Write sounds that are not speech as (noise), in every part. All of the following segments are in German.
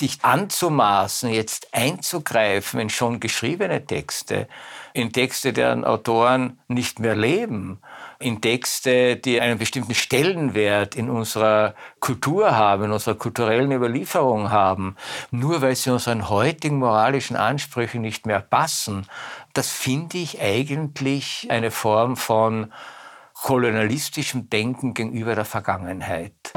sich anzumaßen, jetzt einzugreifen in schon geschriebene Texte, in Texte, deren Autoren nicht mehr leben, in Texte, die einen bestimmten Stellenwert in unserer Kultur haben, in unserer kulturellen Überlieferung haben, nur weil sie unseren heutigen moralischen Ansprüchen nicht mehr passen, das finde ich eigentlich eine Form von kolonialistischem Denken gegenüber der Vergangenheit.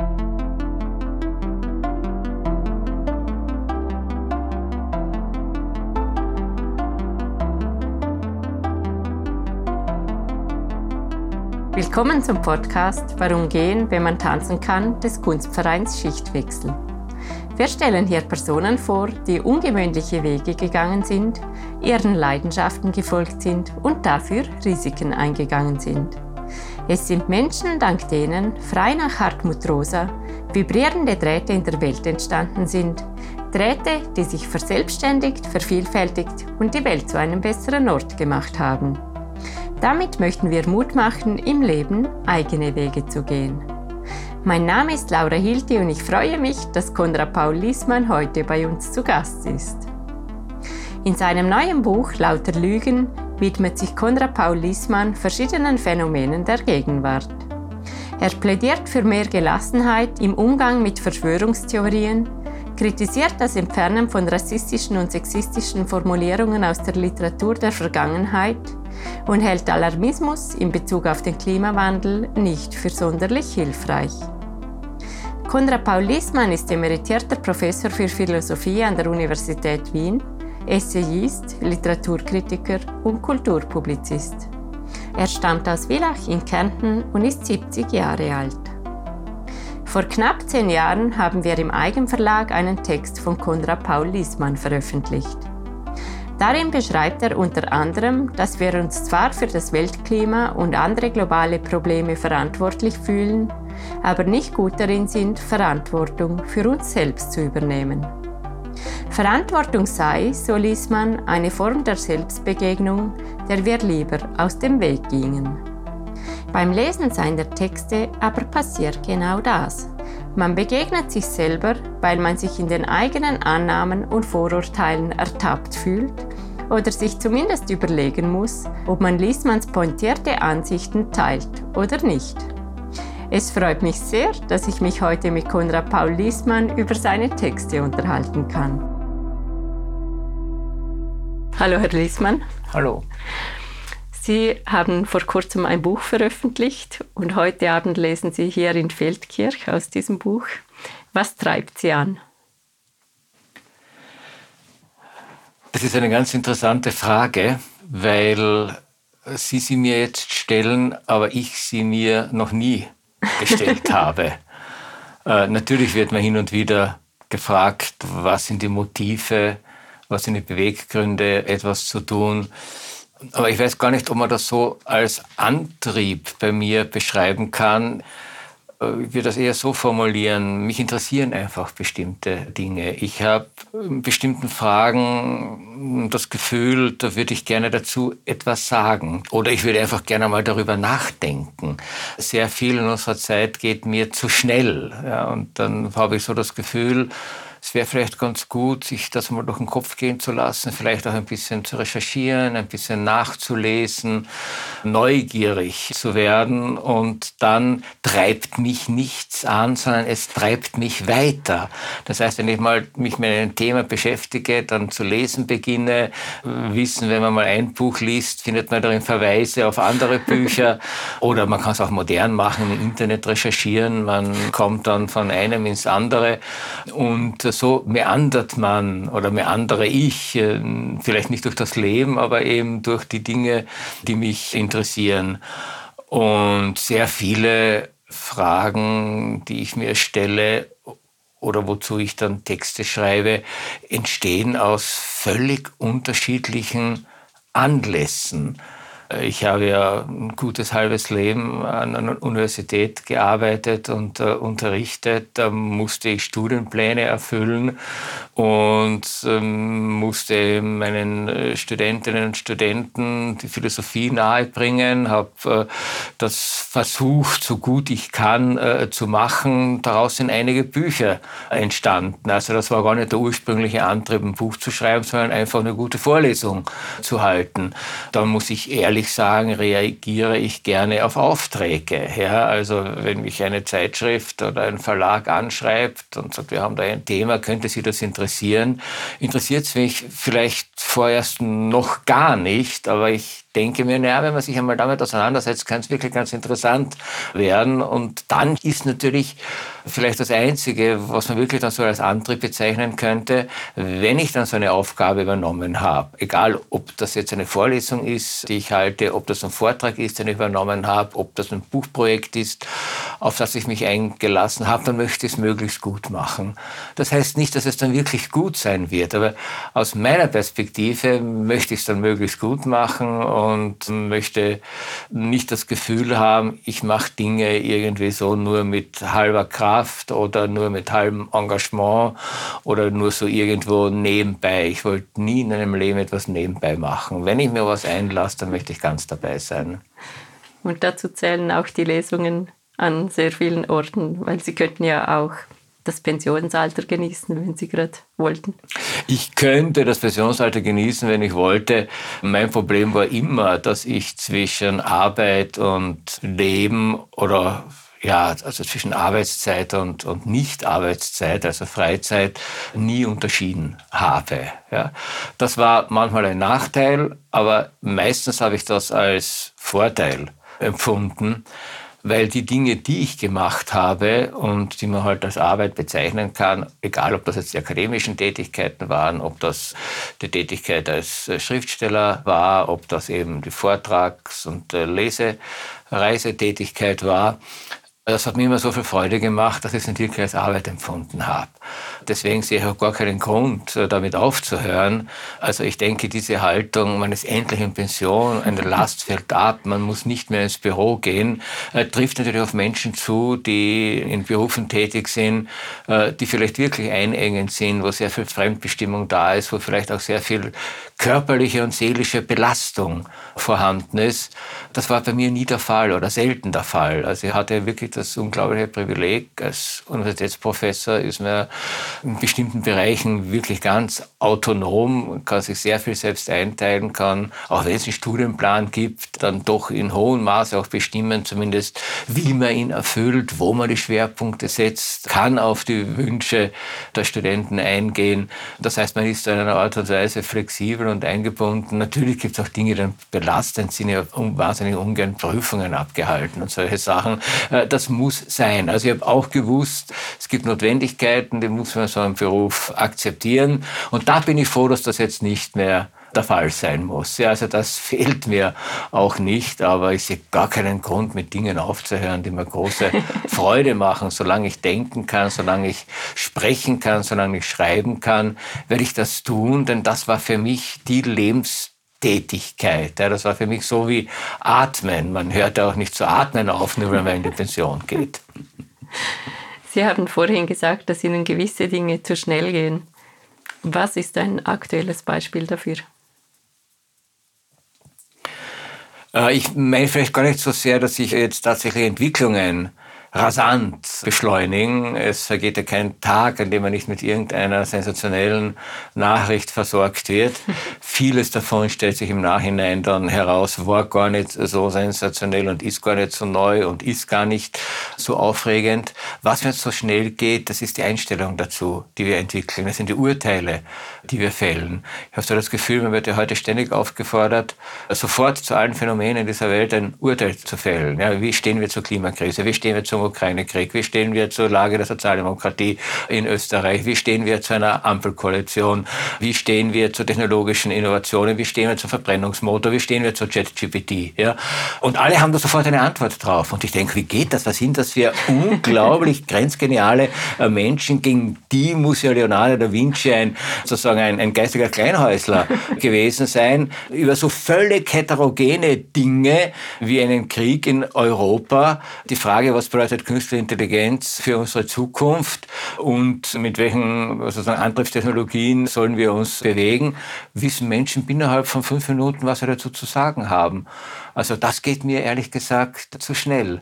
Willkommen zum Podcast Warum gehen, wenn man tanzen kann, des Kunstvereins Schichtwechsel. Wir stellen hier Personen vor, die ungewöhnliche Wege gegangen sind, ihren Leidenschaften gefolgt sind und dafür Risiken eingegangen sind. Es sind Menschen, dank denen, frei nach Hartmut Rosa, vibrierende Drähte in der Welt entstanden sind. Drähte, die sich verselbstständigt, vervielfältigt und die Welt zu einem besseren Ort gemacht haben. Damit möchten wir Mut machen, im Leben eigene Wege zu gehen. Mein Name ist Laura Hilti und ich freue mich, dass Konrad Paul Liesmann heute bei uns zu Gast ist. In seinem neuen Buch Lauter Lügen widmet sich Konrad Paul Liesmann verschiedenen Phänomenen der Gegenwart. Er plädiert für mehr Gelassenheit im Umgang mit Verschwörungstheorien, kritisiert das Entfernen von rassistischen und sexistischen Formulierungen aus der Literatur der Vergangenheit und hält Alarmismus in Bezug auf den Klimawandel nicht für sonderlich hilfreich. Konrad Paul Liesmann ist emeritierter Professor für Philosophie an der Universität Wien, Essayist, Literaturkritiker und Kulturpublizist. Er stammt aus Villach in Kärnten und ist 70 Jahre alt. Vor knapp zehn Jahren haben wir im Eigenverlag einen Text von Konrad Paul Liesmann veröffentlicht. Darin beschreibt er unter anderem, dass wir uns zwar für das Weltklima und andere globale Probleme verantwortlich fühlen, aber nicht gut darin sind, Verantwortung für uns selbst zu übernehmen. Verantwortung sei, so ließ man, eine Form der Selbstbegegnung, der wir lieber aus dem Weg gingen. Beim Lesen seiner Texte aber passiert genau das. Man begegnet sich selber, weil man sich in den eigenen Annahmen und Vorurteilen ertappt fühlt oder sich zumindest überlegen muss, ob man Liesmanns pointierte Ansichten teilt oder nicht. Es freut mich sehr, dass ich mich heute mit Konrad Paul Liesmann über seine Texte unterhalten kann. Hallo, Herr Liesmann. Hallo. Sie haben vor kurzem ein Buch veröffentlicht und heute Abend lesen Sie hier in Feldkirch aus diesem Buch. Was treibt Sie an? Das ist eine ganz interessante Frage, weil Sie sie mir jetzt stellen, aber ich sie mir noch nie gestellt (laughs) habe. Äh, natürlich wird man hin und wieder gefragt, was sind die Motive, was sind die Beweggründe, etwas zu tun. Aber ich weiß gar nicht, ob man das so als Antrieb bei mir beschreiben kann. Äh, ich würde das eher so formulieren, mich interessieren einfach bestimmte Dinge. Ich habe in bestimmten Fragen das Gefühl, da würde ich gerne dazu etwas sagen. Oder ich würde einfach gerne mal darüber nachdenken. Sehr viel in unserer Zeit geht mir zu schnell. Ja, und dann habe ich so das Gefühl, es wäre vielleicht ganz gut, sich das mal durch den Kopf gehen zu lassen, vielleicht auch ein bisschen zu recherchieren, ein bisschen nachzulesen, neugierig zu werden. Und dann treibt mich nichts an, sondern es treibt mich weiter. Das heißt, wenn ich mal mich mit einem Thema beschäftige, dann zu lesen beginne, wissen, wenn man mal ein Buch liest, findet man darin Verweise auf andere Bücher. (laughs) Oder man kann es auch modern machen, im Internet recherchieren, man kommt dann von einem ins andere. Und so meandert man oder meandere ich, äh, vielleicht nicht durch das Leben, aber eben durch die Dinge, die mich interessieren. Und sehr viele Fragen, die ich mir stelle oder wozu ich dann Texte schreibe, entstehen aus völlig unterschiedlichen Anlässen. Ich habe ja ein gutes halbes Leben an einer Universität gearbeitet und äh, unterrichtet. Da musste ich Studienpläne erfüllen und ähm, musste meinen äh, Studentinnen und Studenten die Philosophie nahebringen, habe äh, das versucht, so gut ich kann, äh, zu machen. Daraus sind einige Bücher entstanden. Also das war gar nicht der ursprüngliche Antrieb, ein Buch zu schreiben, sondern einfach eine gute Vorlesung zu halten. Da muss ich ehrlich sagen, reagiere ich gerne auf Aufträge. Ja, also wenn mich eine Zeitschrift oder ein Verlag anschreibt und sagt, wir haben da ein Thema, könnte Sie das interessieren, interessiert es mich vielleicht vorerst noch gar nicht, aber ich denke mir, naja, wenn man sich einmal damit auseinandersetzt, kann es wirklich ganz interessant werden. Und dann ist natürlich vielleicht das Einzige, was man wirklich dann so als Antrieb bezeichnen könnte, wenn ich dann so eine Aufgabe übernommen habe, egal ob das jetzt eine Vorlesung ist, die ich halte, ob das ein Vortrag ist, den ich übernommen habe, ob das ein Buchprojekt ist, auf das ich mich eingelassen habe, dann möchte ich es möglichst gut machen. Das heißt nicht, dass es dann wirklich gut sein wird, aber aus meiner Perspektive möchte ich es dann möglichst gut machen und möchte nicht das Gefühl haben, ich mache Dinge irgendwie so nur mit halber Kraft oder nur mit halbem Engagement oder nur so irgendwo nebenbei. Ich wollte nie in einem Leben etwas nebenbei machen. Wenn ich mir was einlasse, dann möchte ich ganz dabei sein. Und dazu zählen auch die Lesungen an sehr vielen Orten, weil Sie könnten ja auch das Pensionsalter genießen, wenn Sie gerade wollten? Ich könnte das Pensionsalter genießen, wenn ich wollte. Mein Problem war immer, dass ich zwischen Arbeit und Leben oder ja, also zwischen Arbeitszeit und, und Nicht-Arbeitszeit, also Freizeit, nie unterschieden habe. Ja. Das war manchmal ein Nachteil, aber meistens habe ich das als Vorteil empfunden, weil die Dinge, die ich gemacht habe und die man halt als Arbeit bezeichnen kann, egal ob das jetzt die akademischen Tätigkeiten waren, ob das die Tätigkeit als Schriftsteller war, ob das eben die Vortrags- und Lesereisetätigkeit war, das hat mir immer so viel Freude gemacht, dass ich es natürlich als Arbeit empfunden habe. Deswegen sehe ich auch gar keinen Grund, äh, damit aufzuhören. Also ich denke, diese Haltung, man ist endlich in Pension, eine Last fällt ab, man muss nicht mehr ins Büro gehen, äh, trifft natürlich auf Menschen zu, die in Berufen tätig sind, äh, die vielleicht wirklich einengend sind, wo sehr viel Fremdbestimmung da ist, wo vielleicht auch sehr viel körperliche und seelische Belastung vorhanden ist. Das war bei mir nie der Fall oder selten der Fall. Also ich hatte wirklich das unglaubliche Privileg, als Universitätsprofessor ist man in bestimmten Bereichen wirklich ganz autonom, kann sich sehr viel selbst einteilen, kann, auch wenn es einen Studienplan gibt, dann doch in hohem Maße auch bestimmen, zumindest wie man ihn erfüllt, wo man die Schwerpunkte setzt, kann auf die Wünsche der Studenten eingehen. Das heißt, man ist in einer Art und Weise flexibel und eingebunden. Natürlich gibt es auch Dinge, die dann belastend sind, ja wahnsinnig ungern Prüfungen abgehalten und solche Sachen. Äh, das muss sein. Also ich habe auch gewusst, es gibt Notwendigkeiten, die muss man so im Beruf akzeptieren. Und da bin ich froh, dass das jetzt nicht mehr der Fall sein muss. Ja, also das (laughs) fehlt mir auch nicht, aber ich sehe gar keinen Grund, mit Dingen aufzuhören, die mir große (laughs) Freude machen. Solange ich denken kann, solange ich sprechen kann, solange ich schreiben kann, werde ich das tun, denn das war für mich die Lebenstätigkeit. Ja, das war für mich so wie Atmen. Man hört auch nicht zu atmen auf, nur wenn man in die Pension geht. (laughs) Sie haben vorhin gesagt, dass Ihnen gewisse Dinge zu schnell gehen. Was ist ein aktuelles Beispiel dafür? Äh, ich meine vielleicht gar nicht so sehr, dass ich jetzt tatsächlich Entwicklungen rasant beschleunigen. Es vergeht ja kein Tag, an dem man nicht mit irgendeiner sensationellen Nachricht versorgt wird. (laughs) Vieles davon stellt sich im Nachhinein dann heraus, war gar nicht so sensationell und ist gar nicht so neu und ist gar nicht so aufregend. Was mir so schnell geht, das ist die Einstellung dazu, die wir entwickeln. Das sind die Urteile, die wir fällen. Ich habe so das Gefühl, man wird ja heute ständig aufgefordert, sofort zu allen Phänomenen dieser Welt ein Urteil zu fällen. Ja, wie stehen wir zur Klimakrise? Wie stehen wir zum Ukraine-Krieg? Wie stehen wir zur Lage der Sozialdemokratie in Österreich? Wie stehen wir zu einer Ampelkoalition? Wie stehen wir zu technologischen Innovationen? Wie stehen wir zum Verbrennungsmotor? Wie stehen wir zu ChatGPT? Ja? Und alle haben da sofort eine Antwort drauf. Und ich denke, wie geht das? Was sind das für (laughs) unglaublich grenzgeniale äh, Menschen? Gegen die muss ja Leonardo da Vinci ein, sozusagen ein, ein geistiger Kleinhäusler (laughs) gewesen sein. Über so völlig heterogene Dinge wie einen Krieg in Europa. Die Frage, was bedeutet künstliche Intelligenz für unsere Zukunft und mit welchen sozusagen Antriebstechnologien sollen wir uns bewegen, wissen Menschen innerhalb von fünf Minuten, was sie dazu zu sagen haben. Also das geht mir ehrlich gesagt zu schnell.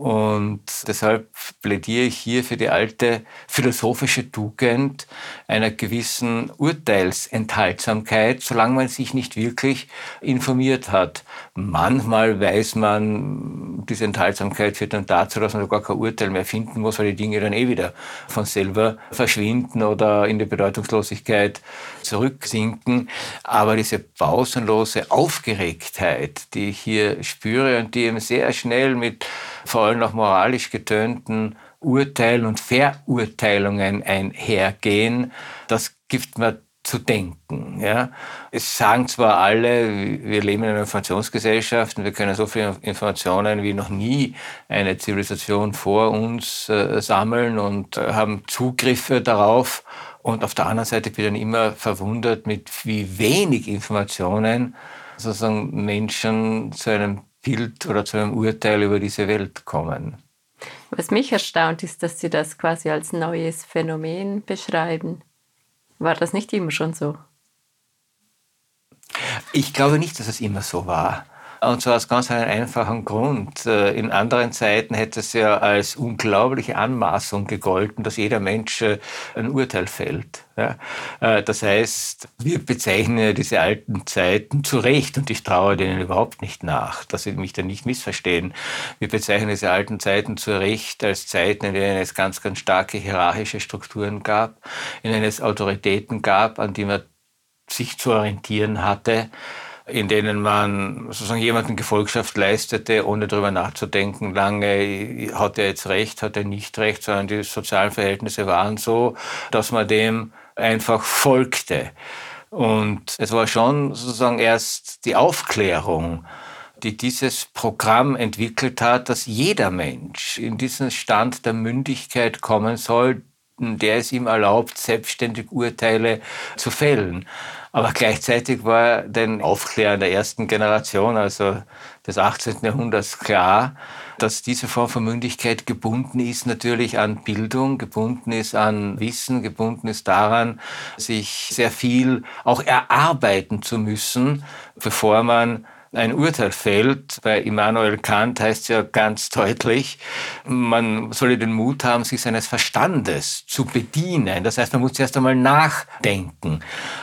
Und deshalb plädiere ich hier für die alte philosophische Tugend einer gewissen Urteilsenthaltsamkeit, solange man sich nicht wirklich informiert hat. Manchmal weiß man, diese Enthaltsamkeit führt dann dazu, dass man gar kein Urteil mehr finden muss, weil die Dinge dann eh wieder von selber verschwinden oder in die Bedeutungslosigkeit zurücksinken. Aber diese pausenlose Aufgeregtheit, die ich hier spüre und die eben sehr schnell mit vor allem auch moralisch getönten Urteilen und Verurteilungen einhergehen, das gibt mir zu denken. Ja. Es sagen zwar alle, wir leben in einer Informationsgesellschaft und wir können so viele Informationen wie noch nie eine Zivilisation vor uns äh, sammeln und äh, haben Zugriffe darauf. Und auf der anderen Seite bin ich dann immer verwundert, mit wie wenig Informationen sozusagen Menschen zu einem Bild oder zu einem Urteil über diese Welt kommen. Was mich erstaunt ist, dass Sie das quasi als neues Phänomen beschreiben. War das nicht immer schon so? Ich glaube nicht, dass es immer so war. Und zwar aus ganz einem einfachen Grund. Äh, in anderen Zeiten hätte es ja als unglaubliche Anmaßung gegolten, dass jeder Mensch äh, ein Urteil fällt. Äh, das heißt, wir bezeichnen diese alten Zeiten zu Recht und ich traue denen überhaupt nicht nach, dass sie mich da nicht missverstehen. Wir bezeichnen diese alten Zeiten zu Recht als Zeiten, in denen es ganz, ganz starke hierarchische Strukturen gab, in denen es Autoritäten gab, an die man sich zu orientieren hatte in denen man sozusagen jemanden Gefolgschaft leistete, ohne darüber nachzudenken, lange hat er jetzt recht, hat er nicht recht, sondern die sozialen Verhältnisse waren so, dass man dem einfach folgte. Und es war schon sozusagen erst die Aufklärung, die dieses Programm entwickelt hat, dass jeder Mensch in diesen Stand der Mündigkeit kommen soll, der es ihm erlaubt, selbstständig Urteile zu fällen. Aber gleichzeitig war den Aufklärern der ersten Generation, also des 18. Jahrhunderts, klar, dass diese Form von Mündigkeit gebunden ist natürlich an Bildung, gebunden ist an Wissen, gebunden ist daran, sich sehr viel auch erarbeiten zu müssen, bevor man ein Urteil fällt. Bei Immanuel Kant heißt es ja ganz deutlich, man solle den Mut haben, sich seines Verstandes zu bedienen. Das heißt, man muss erst einmal nachdenken,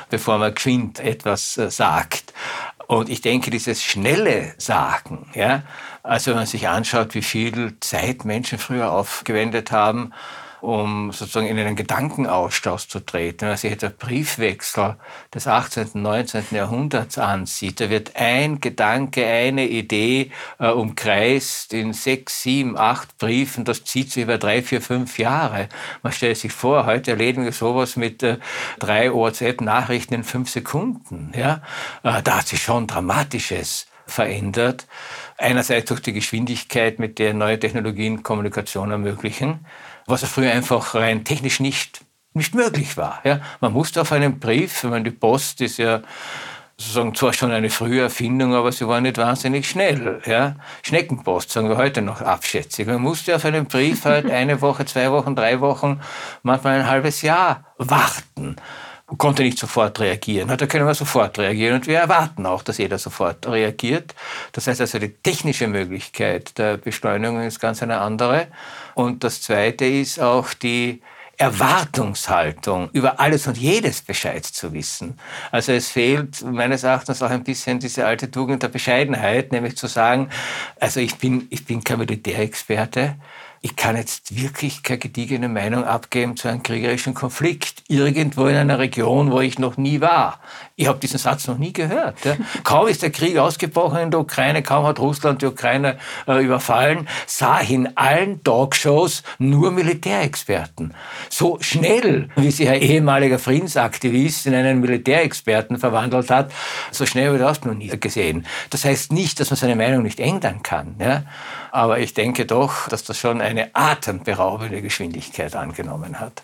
bevor man geschwind etwas äh, sagt. Und ich denke, dieses schnelle Sagen, ja, also wenn man sich anschaut, wie viel Zeit Menschen früher aufgewendet haben, um sozusagen in einen Gedankenaustausch zu treten. Wenn man sich jetzt der Briefwechsel des 18., 19. Jahrhunderts ansieht, da wird ein Gedanke, eine Idee äh, umkreist in sechs, sieben, acht Briefen. Das zieht sich über drei, vier, fünf Jahre. Man stellt sich vor, heute erledigen wir sowas mit äh, drei WhatsApp-Nachrichten in fünf Sekunden. Ja? Äh, da hat sich schon Dramatisches verändert. Einerseits durch die Geschwindigkeit, mit der neue Technologien Kommunikation ermöglichen was früher einfach rein technisch nicht, nicht möglich war. Ja. Man musste auf einen Brief, wenn man die Post ist ja sozusagen zwar schon eine frühe Erfindung, aber sie war nicht wahnsinnig schnell. Ja. Schneckenpost sagen wir heute noch abschätzig. Man musste auf einen Brief halt (laughs) eine Woche, zwei Wochen, drei Wochen, manchmal ein halbes Jahr warten konnte nicht sofort reagieren. Da können wir sofort reagieren und wir erwarten auch, dass jeder sofort reagiert. Das heißt also, die technische Möglichkeit der Beschleunigung ist ganz eine andere. Und das Zweite ist auch die Erwartungshaltung, über alles und jedes Bescheid zu wissen. Also es fehlt meines Erachtens auch ein bisschen diese alte Tugend der Bescheidenheit, nämlich zu sagen, also ich bin, ich bin kein Militärexperte, ich kann jetzt wirklich keine gediegene Meinung abgeben zu einem kriegerischen Konflikt. Irgendwo in einer Region, wo ich noch nie war. Ich habe diesen Satz noch nie gehört. Ja. Kaum ist der Krieg ausgebrochen in der Ukraine, kaum hat Russland die Ukraine äh, überfallen, sah ich in allen Talkshows nur Militärexperten. So schnell, wie sich ein ehemaliger Friedensaktivist in einen Militärexperten verwandelt hat, so schnell habe ich das noch nie gesehen. Das heißt nicht, dass man seine Meinung nicht ändern kann. Ja. Aber ich denke doch, dass das schon eine atemberaubende Geschwindigkeit angenommen hat.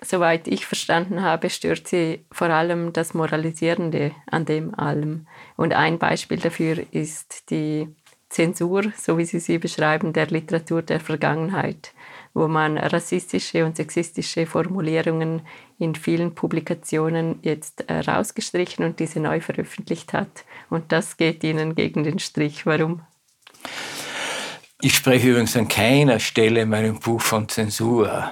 Soweit ich verstanden habe, stört sie vor allem das Moralisierende an dem allem. Und ein Beispiel dafür ist die Zensur, so wie Sie sie beschreiben, der Literatur der Vergangenheit, wo man rassistische und sexistische Formulierungen in vielen Publikationen jetzt rausgestrichen und diese neu veröffentlicht hat. Und das geht Ihnen gegen den Strich. Warum? Ich spreche übrigens an keiner Stelle in meinem Buch von Zensur.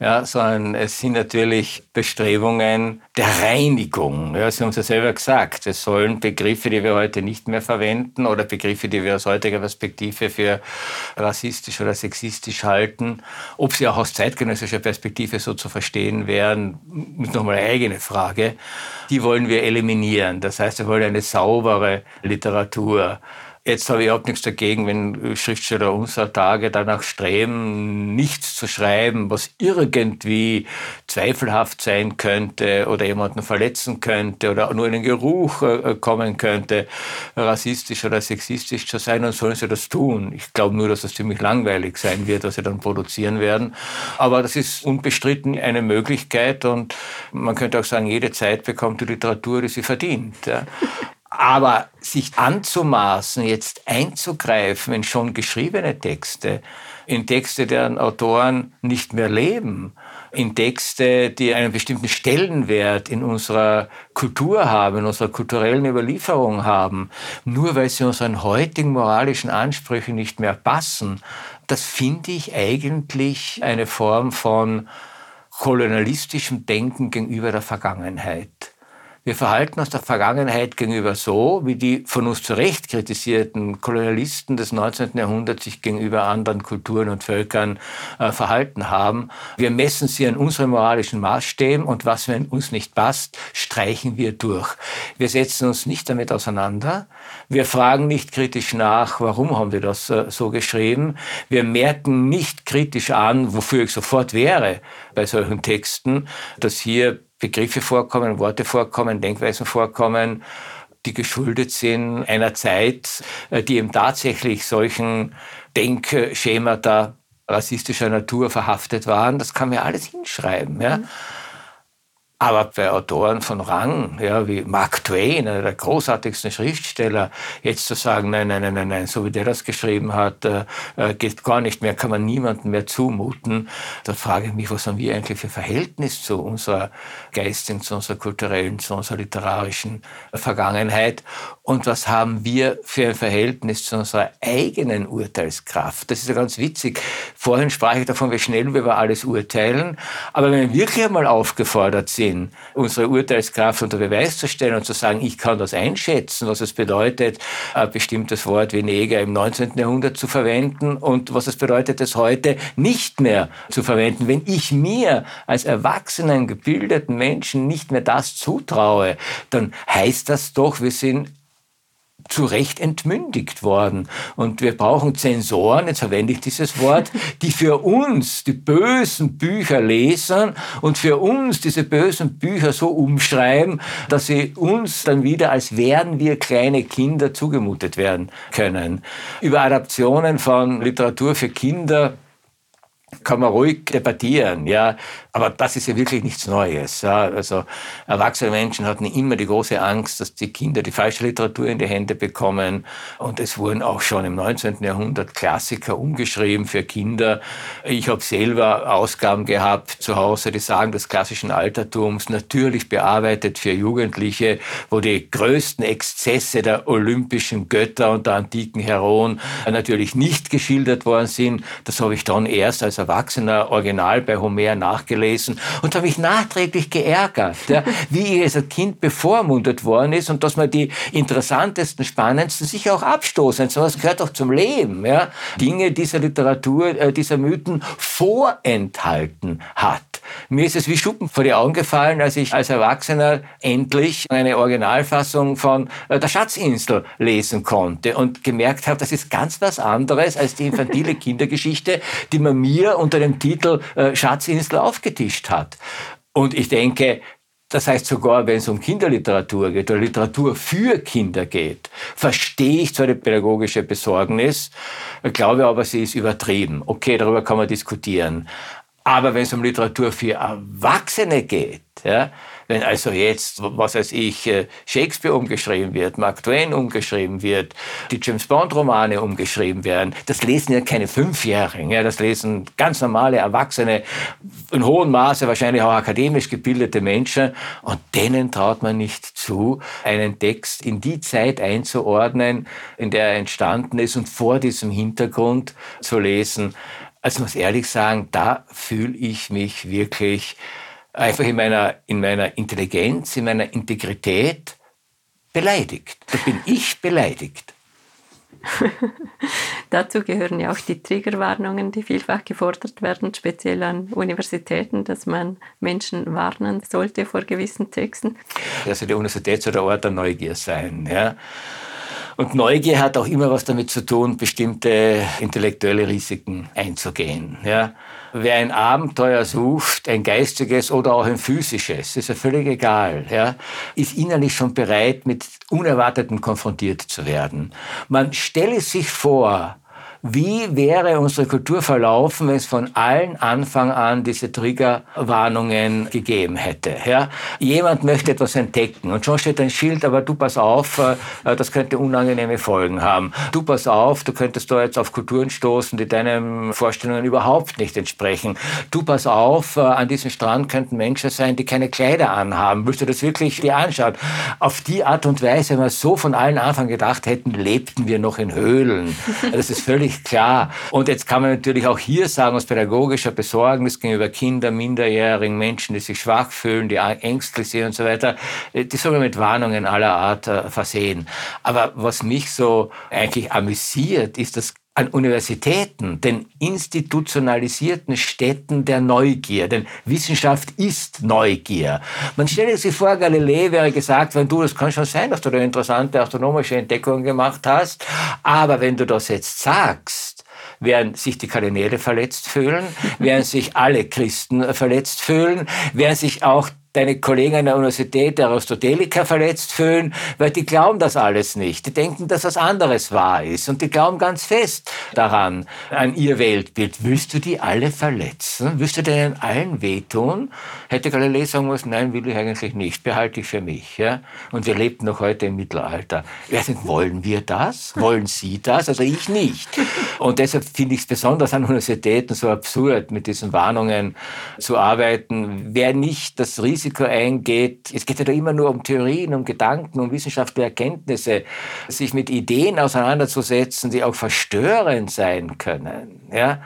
Ja, sondern es sind natürlich Bestrebungen der Reinigung. Ja, Sie haben es ja selber gesagt. Es sollen Begriffe, die wir heute nicht mehr verwenden oder Begriffe, die wir aus heutiger Perspektive für rassistisch oder sexistisch halten, ob sie auch aus zeitgenössischer Perspektive so zu verstehen wären, ist nochmal eine eigene Frage. Die wollen wir eliminieren. Das heißt, wir wollen eine saubere Literatur Jetzt habe ich überhaupt nichts dagegen, wenn Schriftsteller unserer Tage danach streben, nichts zu schreiben, was irgendwie zweifelhaft sein könnte oder jemanden verletzen könnte oder nur in den Geruch äh, kommen könnte, rassistisch oder sexistisch zu sein, dann sollen sie das tun. Ich glaube nur, dass das ziemlich langweilig sein wird, was sie dann produzieren werden. Aber das ist unbestritten eine Möglichkeit und man könnte auch sagen, jede Zeit bekommt die Literatur, die sie verdient. Aber sich anzumaßen, jetzt einzugreifen in schon geschriebene Texte, in Texte, deren Autoren nicht mehr leben, in Texte, die einen bestimmten Stellenwert in unserer Kultur haben, in unserer kulturellen Überlieferung haben, nur weil sie unseren heutigen moralischen Ansprüchen nicht mehr passen, das finde ich eigentlich eine Form von kolonialistischem Denken gegenüber der Vergangenheit. Wir verhalten uns der Vergangenheit gegenüber so, wie die von uns zu Recht kritisierten Kolonialisten des 19. Jahrhunderts sich gegenüber anderen Kulturen und Völkern äh, verhalten haben. Wir messen sie an unseren moralischen Maßstäben und was, wenn uns nicht passt, streichen wir durch. Wir setzen uns nicht damit auseinander. Wir fragen nicht kritisch nach, warum haben die das äh, so geschrieben. Wir merken nicht kritisch an, wofür ich sofort wäre bei solchen Texten, dass hier Begriffe vorkommen, Worte vorkommen, Denkweisen vorkommen, die geschuldet sind einer Zeit, äh, die eben tatsächlich solchen Denkschemata rassistischer Natur verhaftet waren. Das kann man alles hinschreiben. Ja. Mhm. Aber bei Autoren von Rang, ja, wie Mark Twain, einer der großartigsten Schriftsteller, jetzt zu sagen, nein, nein, nein, nein, nein, so wie der das geschrieben hat, äh, äh, geht gar nicht mehr, kann man niemandem mehr zumuten. Da frage ich mich, was haben wir eigentlich für Verhältnis zu unserer geistigen, zu unserer kulturellen, zu unserer literarischen Vergangenheit? Und was haben wir für ein Verhältnis zu unserer eigenen Urteilskraft? Das ist ja ganz witzig. Vorhin sprach ich davon, wie schnell wir über alles urteilen. Aber wenn wir wirklich einmal aufgefordert sind, unsere Urteilskraft unter Beweis zu stellen und zu sagen, ich kann das einschätzen, was es bedeutet, ein bestimmtes Wort wie Neger im 19. Jahrhundert zu verwenden und was es bedeutet, es heute nicht mehr zu verwenden. Wenn ich mir als erwachsenen, gebildeten Menschen nicht mehr das zutraue, dann heißt das doch, wir sind zu Recht entmündigt worden. Und wir brauchen Zensoren, jetzt verwende ich dieses Wort, (laughs) die für uns die bösen Bücher lesen und für uns diese bösen Bücher so umschreiben, dass sie uns dann wieder, als wären wir kleine Kinder, zugemutet werden können. Über Adaptionen von Literatur für Kinder kann man ruhig debattieren, ja. Aber das ist ja wirklich nichts Neues. Ja. Also erwachsene Menschen hatten immer die große Angst, dass die Kinder die falsche Literatur in die Hände bekommen. Und es wurden auch schon im 19. Jahrhundert Klassiker umgeschrieben für Kinder. Ich habe selber Ausgaben gehabt zu Hause, die sagen des klassischen Altertums, natürlich bearbeitet für Jugendliche, wo die größten Exzesse der olympischen Götter und der antiken Heroen natürlich nicht geschildert worden sind. Das habe ich dann erst als als Erwachsener original bei Homer nachgelesen und habe mich nachträglich geärgert, ja, (laughs) wie ich als Kind bevormundet worden ist und dass man die interessantesten, spannendsten, sicher auch abstoßend, sowas gehört doch zum Leben, ja, Dinge dieser Literatur, äh, dieser Mythen vorenthalten hat. Mir ist es wie Schuppen vor die Augen gefallen, als ich als Erwachsener endlich eine Originalfassung von äh, Der Schatzinsel lesen konnte und gemerkt habe, das ist ganz was anderes als die infantile (laughs) Kindergeschichte, die man mir unter dem Titel äh, Schatzinsel aufgetischt hat. Und ich denke, das heißt sogar, wenn es um Kinderliteratur geht oder Literatur für Kinder geht, verstehe ich zwar die pädagogische Besorgnis, glaube aber, sie ist übertrieben. Okay, darüber kann man diskutieren. Aber wenn es um Literatur für Erwachsene geht, ja, wenn also jetzt, was weiß ich, äh, Shakespeare umgeschrieben wird, Mark Twain umgeschrieben wird, die James Bond Romane umgeschrieben werden, das lesen ja keine Fünfjährigen, ja, das lesen ganz normale Erwachsene, in hohem Maße wahrscheinlich auch akademisch gebildete Menschen und denen traut man nicht zu, einen Text in die Zeit einzuordnen, in der er entstanden ist und vor diesem Hintergrund zu lesen. Also muss ehrlich sagen, da fühle ich mich wirklich einfach in meiner, in meiner Intelligenz, in meiner Integrität beleidigt. Da bin ich beleidigt. (laughs) Dazu gehören ja auch die Triggerwarnungen, die vielfach gefordert werden, speziell an Universitäten, dass man Menschen warnen sollte vor gewissen Texten. Also die Universität soll der Ort der Neugier sein. Ja? Und Neugier hat auch immer was damit zu tun, bestimmte intellektuelle Risiken einzugehen. Ja. Wer ein Abenteuer sucht, ein geistiges oder auch ein physisches, ist ja völlig egal, ja, ist innerlich schon bereit, mit Unerwarteten konfrontiert zu werden. Man stelle sich vor, wie wäre unsere Kultur verlaufen, wenn es von allen Anfang an diese Triggerwarnungen gegeben hätte? Ja? Jemand möchte etwas entdecken und schon steht ein Schild, aber du pass auf, äh, das könnte unangenehme Folgen haben. Du pass auf, du könntest da jetzt auf Kulturen stoßen, die deinen Vorstellungen überhaupt nicht entsprechen. Du pass auf, äh, an diesem Strand könnten Menschen sein, die keine Kleider anhaben. Willst du das wirklich dir anschauen? Auf die Art und Weise, wenn wir so von allen Anfang gedacht hätten, lebten wir noch in Höhlen. Das ist völlig völlig klar. Und jetzt kann man natürlich auch hier sagen, aus pädagogischer Besorgnis gegenüber Kindern, Minderjährigen, Menschen, die sich schwach fühlen, die ängstlich sind und so weiter, äh, die soll man mit Warnungen aller Art äh, versehen. Aber was mich so eigentlich amüsiert, ist das an Universitäten, den institutionalisierten Städten der Neugier. Denn Wissenschaft ist Neugier. Man stelle sich vor, Galilei wäre gesagt, wenn du, das kann schon sein, dass du da interessante astronomische Entdeckungen gemacht hast, aber wenn du das jetzt sagst, werden sich die Kardinäle verletzt fühlen, werden sich alle Christen verletzt fühlen, werden sich auch deine Kollegen an der Universität der Aristoteliker verletzt fühlen, weil die glauben das alles nicht. Die denken, dass was anderes wahr ist und die glauben ganz fest daran, an ihr Weltbild. Willst du die alle verletzen? Willst du denen allen wehtun? Hätte Galilei sagen müssen, nein, will ich eigentlich nicht, behalte ich für mich. Ja? Und wir lebten noch heute im Mittelalter. Nicht, wollen wir das? Wollen Sie das? Also ich nicht. Und deshalb finde ich es besonders an Universitäten so absurd, mit diesen Warnungen zu arbeiten. Wer nicht das Risiko Risiko eingeht. Es geht ja da immer nur um Theorien, um Gedanken, um wissenschaftliche Erkenntnisse, sich mit Ideen auseinanderzusetzen, die auch verstörend sein können. Ja?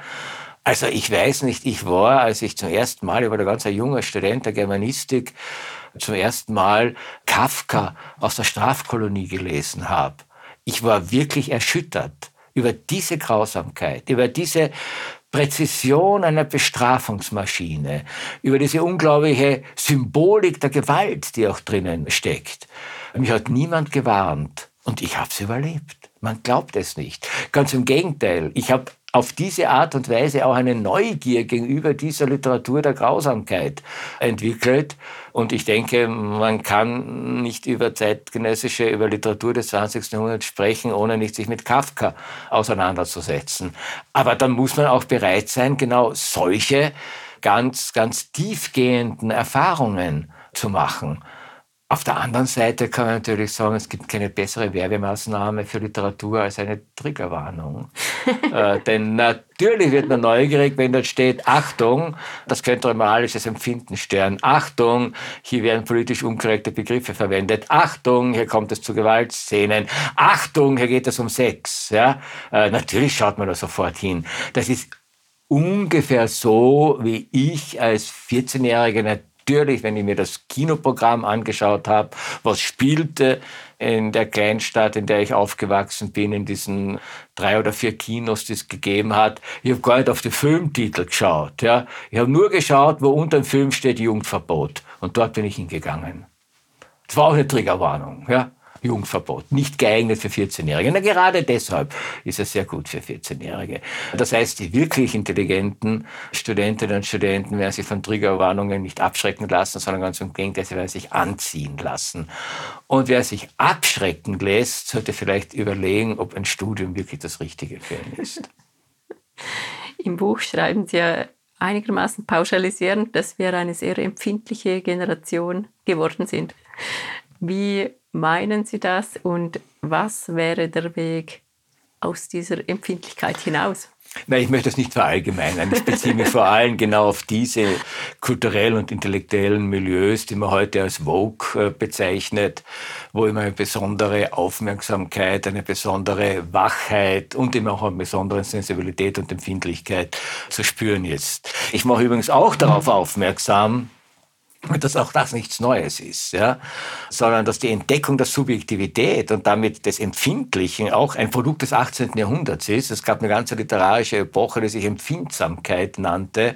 Also ich weiß nicht, ich war, als ich zum ersten Mal, ich war ein ganz junger Student der Germanistik, zum ersten Mal Kafka aus der Strafkolonie gelesen habe. Ich war wirklich erschüttert über diese Grausamkeit, über diese Präzision einer Bestrafungsmaschine, über diese unglaubliche Symbolik der Gewalt, die auch drinnen steckt. Mich hat niemand gewarnt und ich habe es überlebt. Man glaubt es nicht. Ganz im Gegenteil, ich habe auf diese Art und Weise auch eine Neugier gegenüber dieser Literatur der Grausamkeit entwickelt. Und ich denke, man kann nicht über zeitgenössische, über Literatur des 20. Jahrhunderts sprechen, ohne nicht sich mit Kafka auseinanderzusetzen. Aber dann muss man auch bereit sein, genau solche ganz, ganz tiefgehenden Erfahrungen zu machen. Auf der anderen Seite kann man natürlich sagen, es gibt keine bessere Werbemaßnahme für Literatur als eine Triggerwarnung. (laughs) äh, denn natürlich wird man neugierig, wenn dort steht, Achtung, das könnte ein moralisches Empfinden stören. Achtung, hier werden politisch unkorrekte Begriffe verwendet. Achtung, hier kommt es zu Gewaltszenen. Achtung, hier geht es um Sex. Ja? Äh, natürlich schaut man da sofort hin. Das ist ungefähr so, wie ich als 14-Jähriger natürlich, wenn ich mir das Kinoprogramm angeschaut habe, was spielte in der Kleinstadt, in der ich aufgewachsen bin, in diesen drei oder vier Kinos, die es gegeben hat. Ich habe gar nicht auf die Filmtitel geschaut. Ja. Ich habe nur geschaut, wo unter dem Film steht Jugendverbot. Und dort bin ich hingegangen. Das war auch eine Triggerwarnung. Ja. Jugendverbot. Nicht geeignet für 14-Jährige. Na, gerade deshalb ist es sehr gut für 14-Jährige. Das heißt, die wirklich intelligenten Studentinnen und Studenten werden sich von Triggerwarnungen nicht abschrecken lassen, sondern ganz im Gegenteil, sie werden sich anziehen lassen. Und wer sich abschrecken lässt, sollte vielleicht überlegen, ob ein Studium wirklich das Richtige für ihn ist. (laughs) Im Buch schreiben Sie ja einigermaßen pauschalisierend, dass wir eine sehr empfindliche Generation geworden sind. Wie meinen Sie das und was wäre der Weg aus dieser Empfindlichkeit hinaus? Nein, ich möchte das nicht verallgemeinern. Ich beziehe mich vor allem genau auf diese kulturellen und intellektuellen Milieus, die man heute als Vogue äh, bezeichnet, wo immer eine besondere Aufmerksamkeit, eine besondere Wachheit und immer auch eine besondere Sensibilität und Empfindlichkeit zu spüren ist. Ich mache übrigens auch darauf aufmerksam, dass auch das nichts Neues ist, ja, sondern dass die Entdeckung der Subjektivität und damit des Empfindlichen auch ein Produkt des 18. Jahrhunderts ist. Es gab eine ganze literarische Epoche, die sich Empfindsamkeit nannte,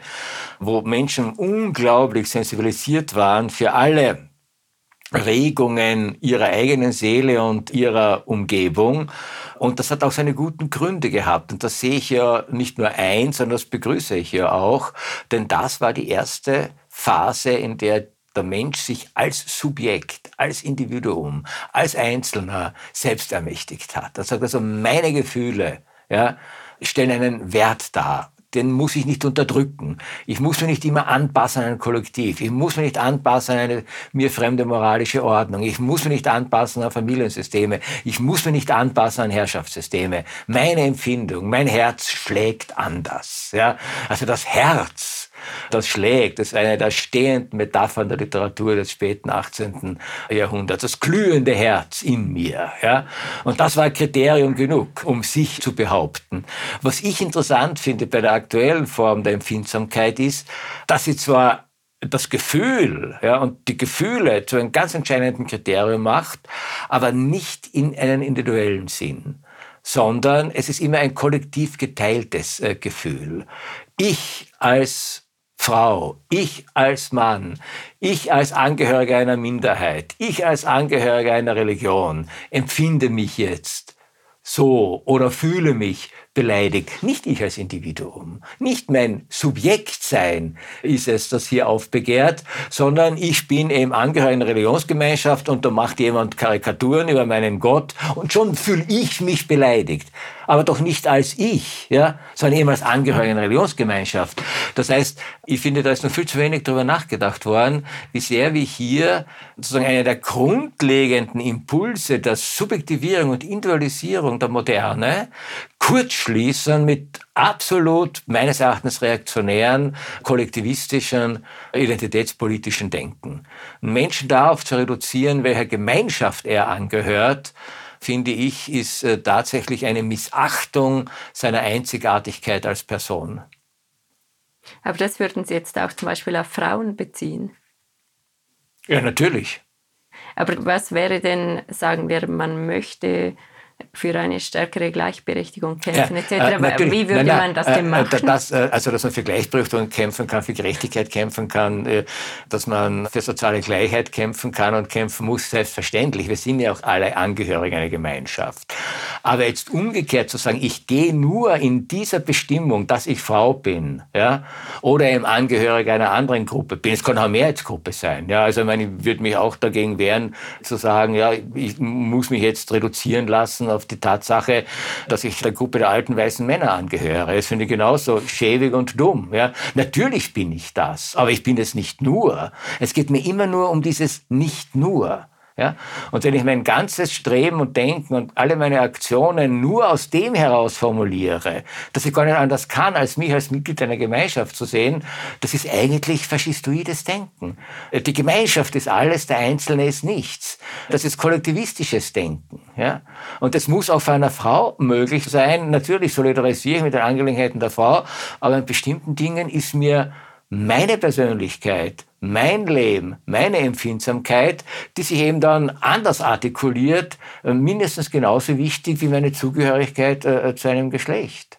wo Menschen unglaublich sensibilisiert waren für alle Regungen ihrer eigenen Seele und ihrer Umgebung. Und das hat auch seine guten Gründe gehabt. Und das sehe ich ja nicht nur ein, sondern das begrüße ich ja auch. Denn das war die erste Phase, in der der Mensch sich als Subjekt, als Individuum, als Einzelner selbst ermächtigt hat. Er sagt also, meine Gefühle ja, stellen einen Wert dar den muss ich nicht unterdrücken. Ich muss mich nicht immer anpassen an ein Kollektiv. Ich muss mich nicht anpassen an eine mir fremde moralische Ordnung. Ich muss mich nicht anpassen an Familiensysteme. Ich muss mich nicht anpassen an Herrschaftssysteme. Meine Empfindung, mein Herz schlägt anders. Ja? Also das Herz das schlägt. Das ist eine der stehenden Metaphern der Literatur des späten 18. Jahrhunderts. Das glühende Herz in mir. Ja? Und das war Kriterium genug, um sich zu behaupten. Was ich interessant finde bei der aktuellen Form der Empfindsamkeit ist, dass sie zwar das Gefühl ja, und die Gefühle zu einem ganz entscheidenden Kriterium macht, aber nicht in einen individuellen Sinn sondern es ist immer ein kollektiv geteiltes äh, Gefühl. Ich als Frau, ich als Mann, ich als Angehöriger einer Minderheit, ich als Angehöriger einer Religion empfinde mich jetzt so oder fühle mich beleidigt. Nicht ich als Individuum, nicht mein Subjektsein ist es, das hier aufbegehrt, sondern ich bin eben Angehöriger einer Religionsgemeinschaft und da macht jemand Karikaturen über meinen Gott und schon fühle ich mich beleidigt aber doch nicht als ich, ja, sondern eben als Angehöriger einer Religionsgemeinschaft. Das heißt, ich finde, da ist noch viel zu wenig darüber nachgedacht worden, wie sehr wir hier sozusagen einer der grundlegenden Impulse der Subjektivierung und Individualisierung der Moderne kurzschließen mit absolut meines Erachtens reaktionären, kollektivistischen, identitätspolitischen Denken. Menschen darauf zu reduzieren, welcher Gemeinschaft er angehört, finde ich, ist äh, tatsächlich eine Missachtung seiner Einzigartigkeit als Person. Aber das würden Sie jetzt auch zum Beispiel auf Frauen beziehen? Ja, natürlich. Aber was wäre denn, sagen wir, man möchte für eine stärkere Gleichberechtigung kämpfen etc. Äh, Wie würde nein, man das denn äh, machen? Das, äh, also, dass man für Gleichberechtigung kämpfen kann, für Gerechtigkeit kämpfen kann, äh, dass man für soziale Gleichheit kämpfen kann und kämpfen muss, selbstverständlich. Wir sind ja auch alle Angehörige einer Gemeinschaft. Aber jetzt umgekehrt zu sagen, ich gehe nur in dieser Bestimmung, dass ich Frau bin, ja, oder im Angehöriger einer anderen Gruppe bin. Es kann auch Mehrheitsgruppe sein. Ja, also ich, meine, ich würde mich auch dagegen wehren, zu sagen, ja, ich muss mich jetzt reduzieren lassen lassen auf die Tatsache, dass ich der Gruppe der alten weißen Männer angehöre. Das finde ich genauso schäbig und dumm. Ja. Natürlich bin ich das, aber ich bin es nicht nur. Es geht mir immer nur um dieses nicht nur. Ja? Und wenn ich mein ganzes Streben und Denken und alle meine Aktionen nur aus dem heraus formuliere, dass ich gar nicht anders kann, als mich als Mitglied einer Gemeinschaft zu sehen, das ist eigentlich faschistoides Denken. Die Gemeinschaft ist alles, der Einzelne ist nichts. Das ist kollektivistisches Denken. Ja? Und das muss auch für eine Frau möglich sein. Natürlich solidarisiere ich mit den Angelegenheiten der Frau, aber in bestimmten Dingen ist mir meine Persönlichkeit, mein Leben, meine Empfindsamkeit, die sich eben dann anders artikuliert, äh, mindestens genauso wichtig wie meine Zugehörigkeit äh, zu einem Geschlecht.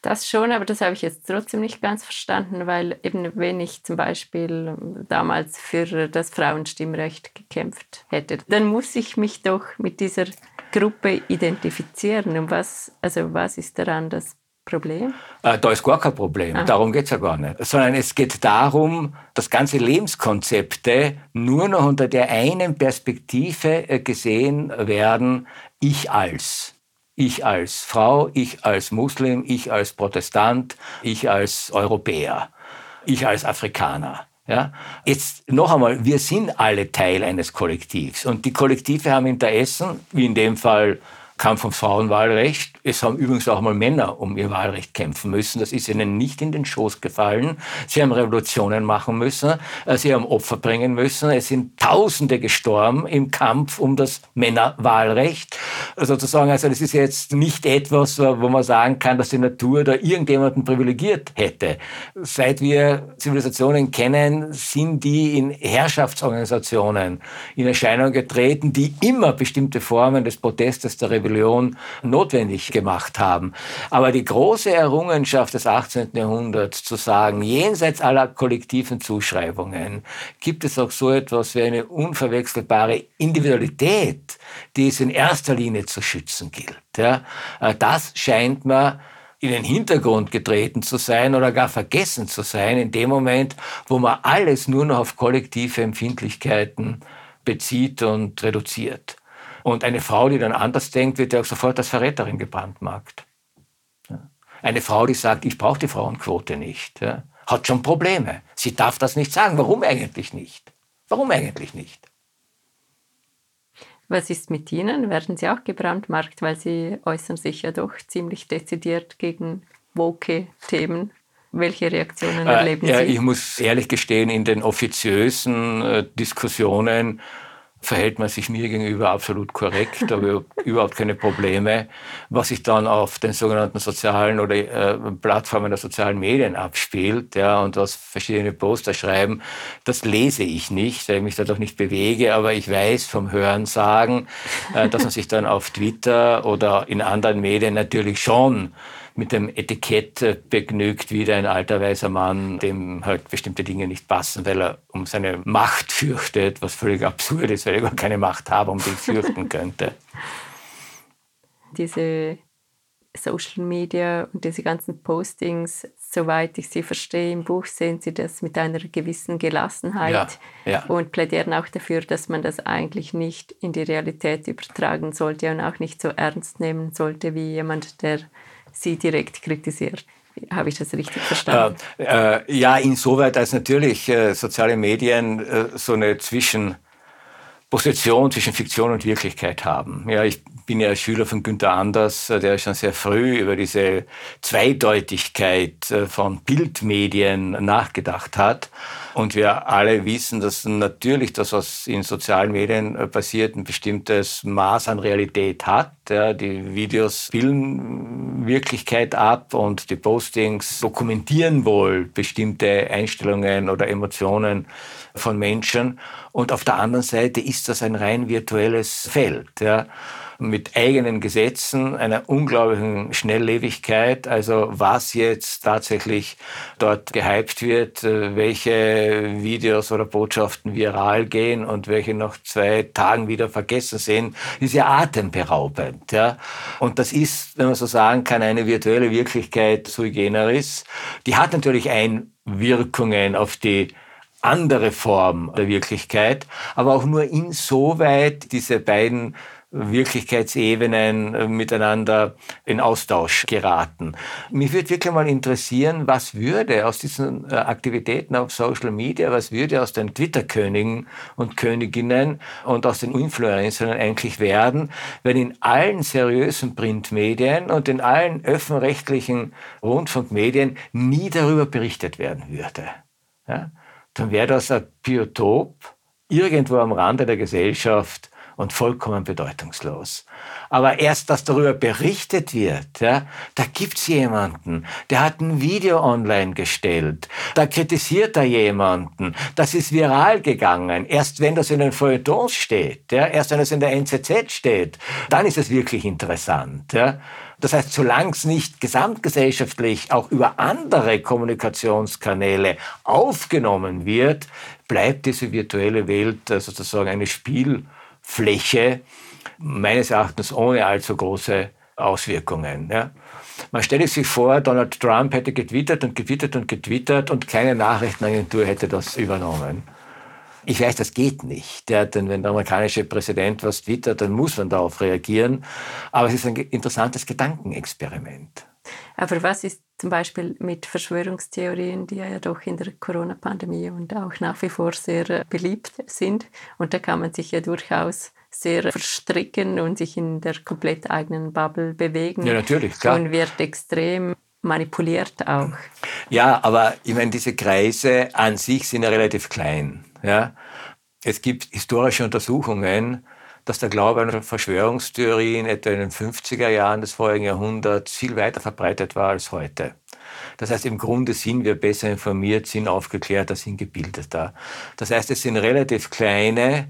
Das schon, aber das habe ich jetzt trotzdem nicht ganz verstanden, weil eben wenn ich zum Beispiel damals für das Frauenstimmrecht gekämpft hätte, dann muss ich mich doch mit dieser Gruppe identifizieren. Und was, also was ist daran das Problem? Äh, da ist gar kein Problem. Ah. Darum geht es ja gar nicht. Sondern es geht darum, dass ganze Lebenskonzepte nur noch unter der einen Perspektive äh, gesehen werden, ich als. Ich als Frau, ich als Muslim, ich als Protestant, ich als Europäer, ich als Afrikaner. Ja? Jetzt noch einmal, wir sind alle Teil eines Kollektivs und die Kollektive haben Interessen, wie in dem Fall Kampf ums Frauenwahlrecht. Es haben übrigens auch mal Männer um ihr Wahlrecht kämpfen müssen. Das ist ihnen nicht in den Schoß gefallen. Sie haben Revolutionen machen müssen. Äh, sie haben Opfer bringen müssen. Es sind Tausende gestorben im Kampf um das Männerwahlrecht. Sozusagen, also das ist jetzt nicht etwas, wo man sagen kann, dass die Natur da irgendjemanden privilegiert hätte. Seit wir Zivilisationen kennen, sind die in Herrschaftsorganisationen in Erscheinung getreten, die immer bestimmte Formen des Protestes der Revolution Rebellion notwendig gemacht haben. Aber die große Errungenschaft des 18. Jahrhunderts zu sagen, jenseits aller kollektiven Zuschreibungen gibt es auch so etwas wie eine unverwechselbare Individualität, die es in erster Linie zu schützen gilt. Ja, äh, das scheint mir in den Hintergrund getreten zu sein oder gar vergessen zu sein in dem Moment, wo man alles nur noch auf kollektive Empfindlichkeiten bezieht und reduziert. Und eine Frau, die dann anders denkt, wird ja auch sofort als Verräterin gebrandmarkt. Eine Frau, die sagt, ich brauche die Frauenquote nicht, hat schon Probleme. Sie darf das nicht sagen. Warum eigentlich nicht? Warum eigentlich nicht? Was ist mit Ihnen? Werden Sie auch gebrandmarkt, weil Sie äußern sich ja doch ziemlich dezidiert gegen woke Themen? Welche Reaktionen äh, erleben äh, ja, Sie? Ich muss ehrlich gestehen, in den offiziösen äh, Diskussionen verhält man sich mir gegenüber absolut korrekt, habe überhaupt keine Probleme. Was sich dann auf den sogenannten sozialen oder äh, Plattformen der sozialen Medien abspielt, ja, und was verschiedene Poster schreiben, das lese ich nicht, weil ich mich da doch nicht bewege, aber ich weiß vom Hören sagen, äh, dass man sich dann auf Twitter oder in anderen Medien natürlich schon mit dem Etikett begnügt, wie ein alter weißer Mann, dem halt bestimmte Dinge nicht passen, weil er um seine Macht fürchtet, was völlig absurd ist, weil er gar keine Macht habe, um die ich fürchten (laughs) könnte. Diese Social Media und diese ganzen Postings, soweit ich sie verstehe, im Buch sehen Sie das mit einer gewissen Gelassenheit ja, ja. und plädieren auch dafür, dass man das eigentlich nicht in die Realität übertragen sollte und auch nicht so ernst nehmen sollte wie jemand, der Sie direkt kritisiert. Habe ich das richtig verstanden? Äh, äh, ja, insoweit, als natürlich äh, soziale Medien äh, so eine Zwischenposition zwischen Fiktion und Wirklichkeit haben. Ja, ich bin ja Schüler von Günter Anders, äh, der schon sehr früh über diese Zweideutigkeit äh, von Bildmedien nachgedacht hat. Und wir alle wissen, dass natürlich das, was in sozialen Medien passiert, ein bestimmtes Maß an Realität hat. Ja, die Videos bilden Wirklichkeit ab und die Postings dokumentieren wohl bestimmte Einstellungen oder Emotionen von Menschen. Und auf der anderen Seite ist das ein rein virtuelles Feld. Ja mit eigenen Gesetzen, einer unglaublichen Schnelllebigkeit. Also was jetzt tatsächlich dort gehypt wird, äh, welche Videos oder Botschaften viral gehen und welche nach zwei Tagen wieder vergessen sind, ist ja atemberaubend. Ja? Und das ist, wenn man so sagen kann, eine virtuelle Wirklichkeit sui generis. Die hat natürlich Einwirkungen auf die andere Form der Wirklichkeit, aber auch nur insoweit diese beiden Wirklichkeitsebenen äh, miteinander in Austausch geraten. Mich würde wirklich mal interessieren, was würde aus diesen äh, Aktivitäten auf Social Media, was würde aus den Twitter-Königen und Königinnen und aus den Influencern eigentlich werden, wenn in allen seriösen Printmedien und in allen öffentlich-rechtlichen Rundfunkmedien nie darüber berichtet werden würde. Ja? Dann wäre das ein Biotop irgendwo am Rande der Gesellschaft, und vollkommen bedeutungslos. Aber erst, dass darüber berichtet wird, ja, da gibt's jemanden, der hat ein Video online gestellt, da kritisiert er jemanden, das ist viral gegangen. Erst wenn das in den Feuilletons steht, ja, erst wenn das in der NZZ steht, dann ist es wirklich interessant. Ja. Das heißt, solange es nicht gesamtgesellschaftlich auch über andere Kommunikationskanäle aufgenommen wird, bleibt diese virtuelle Welt äh, sozusagen eine Spiel- Fläche, meines Erachtens ohne allzu große Auswirkungen. Ja. Man stelle sich vor, Donald Trump hätte getwittert und getwittert und getwittert und keine Nachrichtenagentur hätte das übernommen. Ich weiß, das geht nicht, ja, denn wenn der amerikanische Präsident was twittert, dann muss man darauf reagieren. Aber es ist ein interessantes Gedankenexperiment. Aber was ist zum Beispiel mit Verschwörungstheorien, die ja doch in der Corona-Pandemie und auch nach wie vor sehr äh, beliebt sind? Und da kann man sich ja durchaus sehr verstricken und sich in der komplett eigenen Bubble bewegen. Ja, natürlich, klar. Und wird extrem manipuliert auch. Ja, aber ich meine, diese Kreise an sich sind ja relativ klein. Ja? Es gibt historische Untersuchungen, dass der Glaube an Verschwörungstheorien etwa in den 50er Jahren des vorigen Jahrhunderts viel weiter verbreitet war als heute. Das heißt, im Grunde sind wir besser informiert, sind aufgeklärter, sind gebildeter. Das heißt, es sind relativ kleine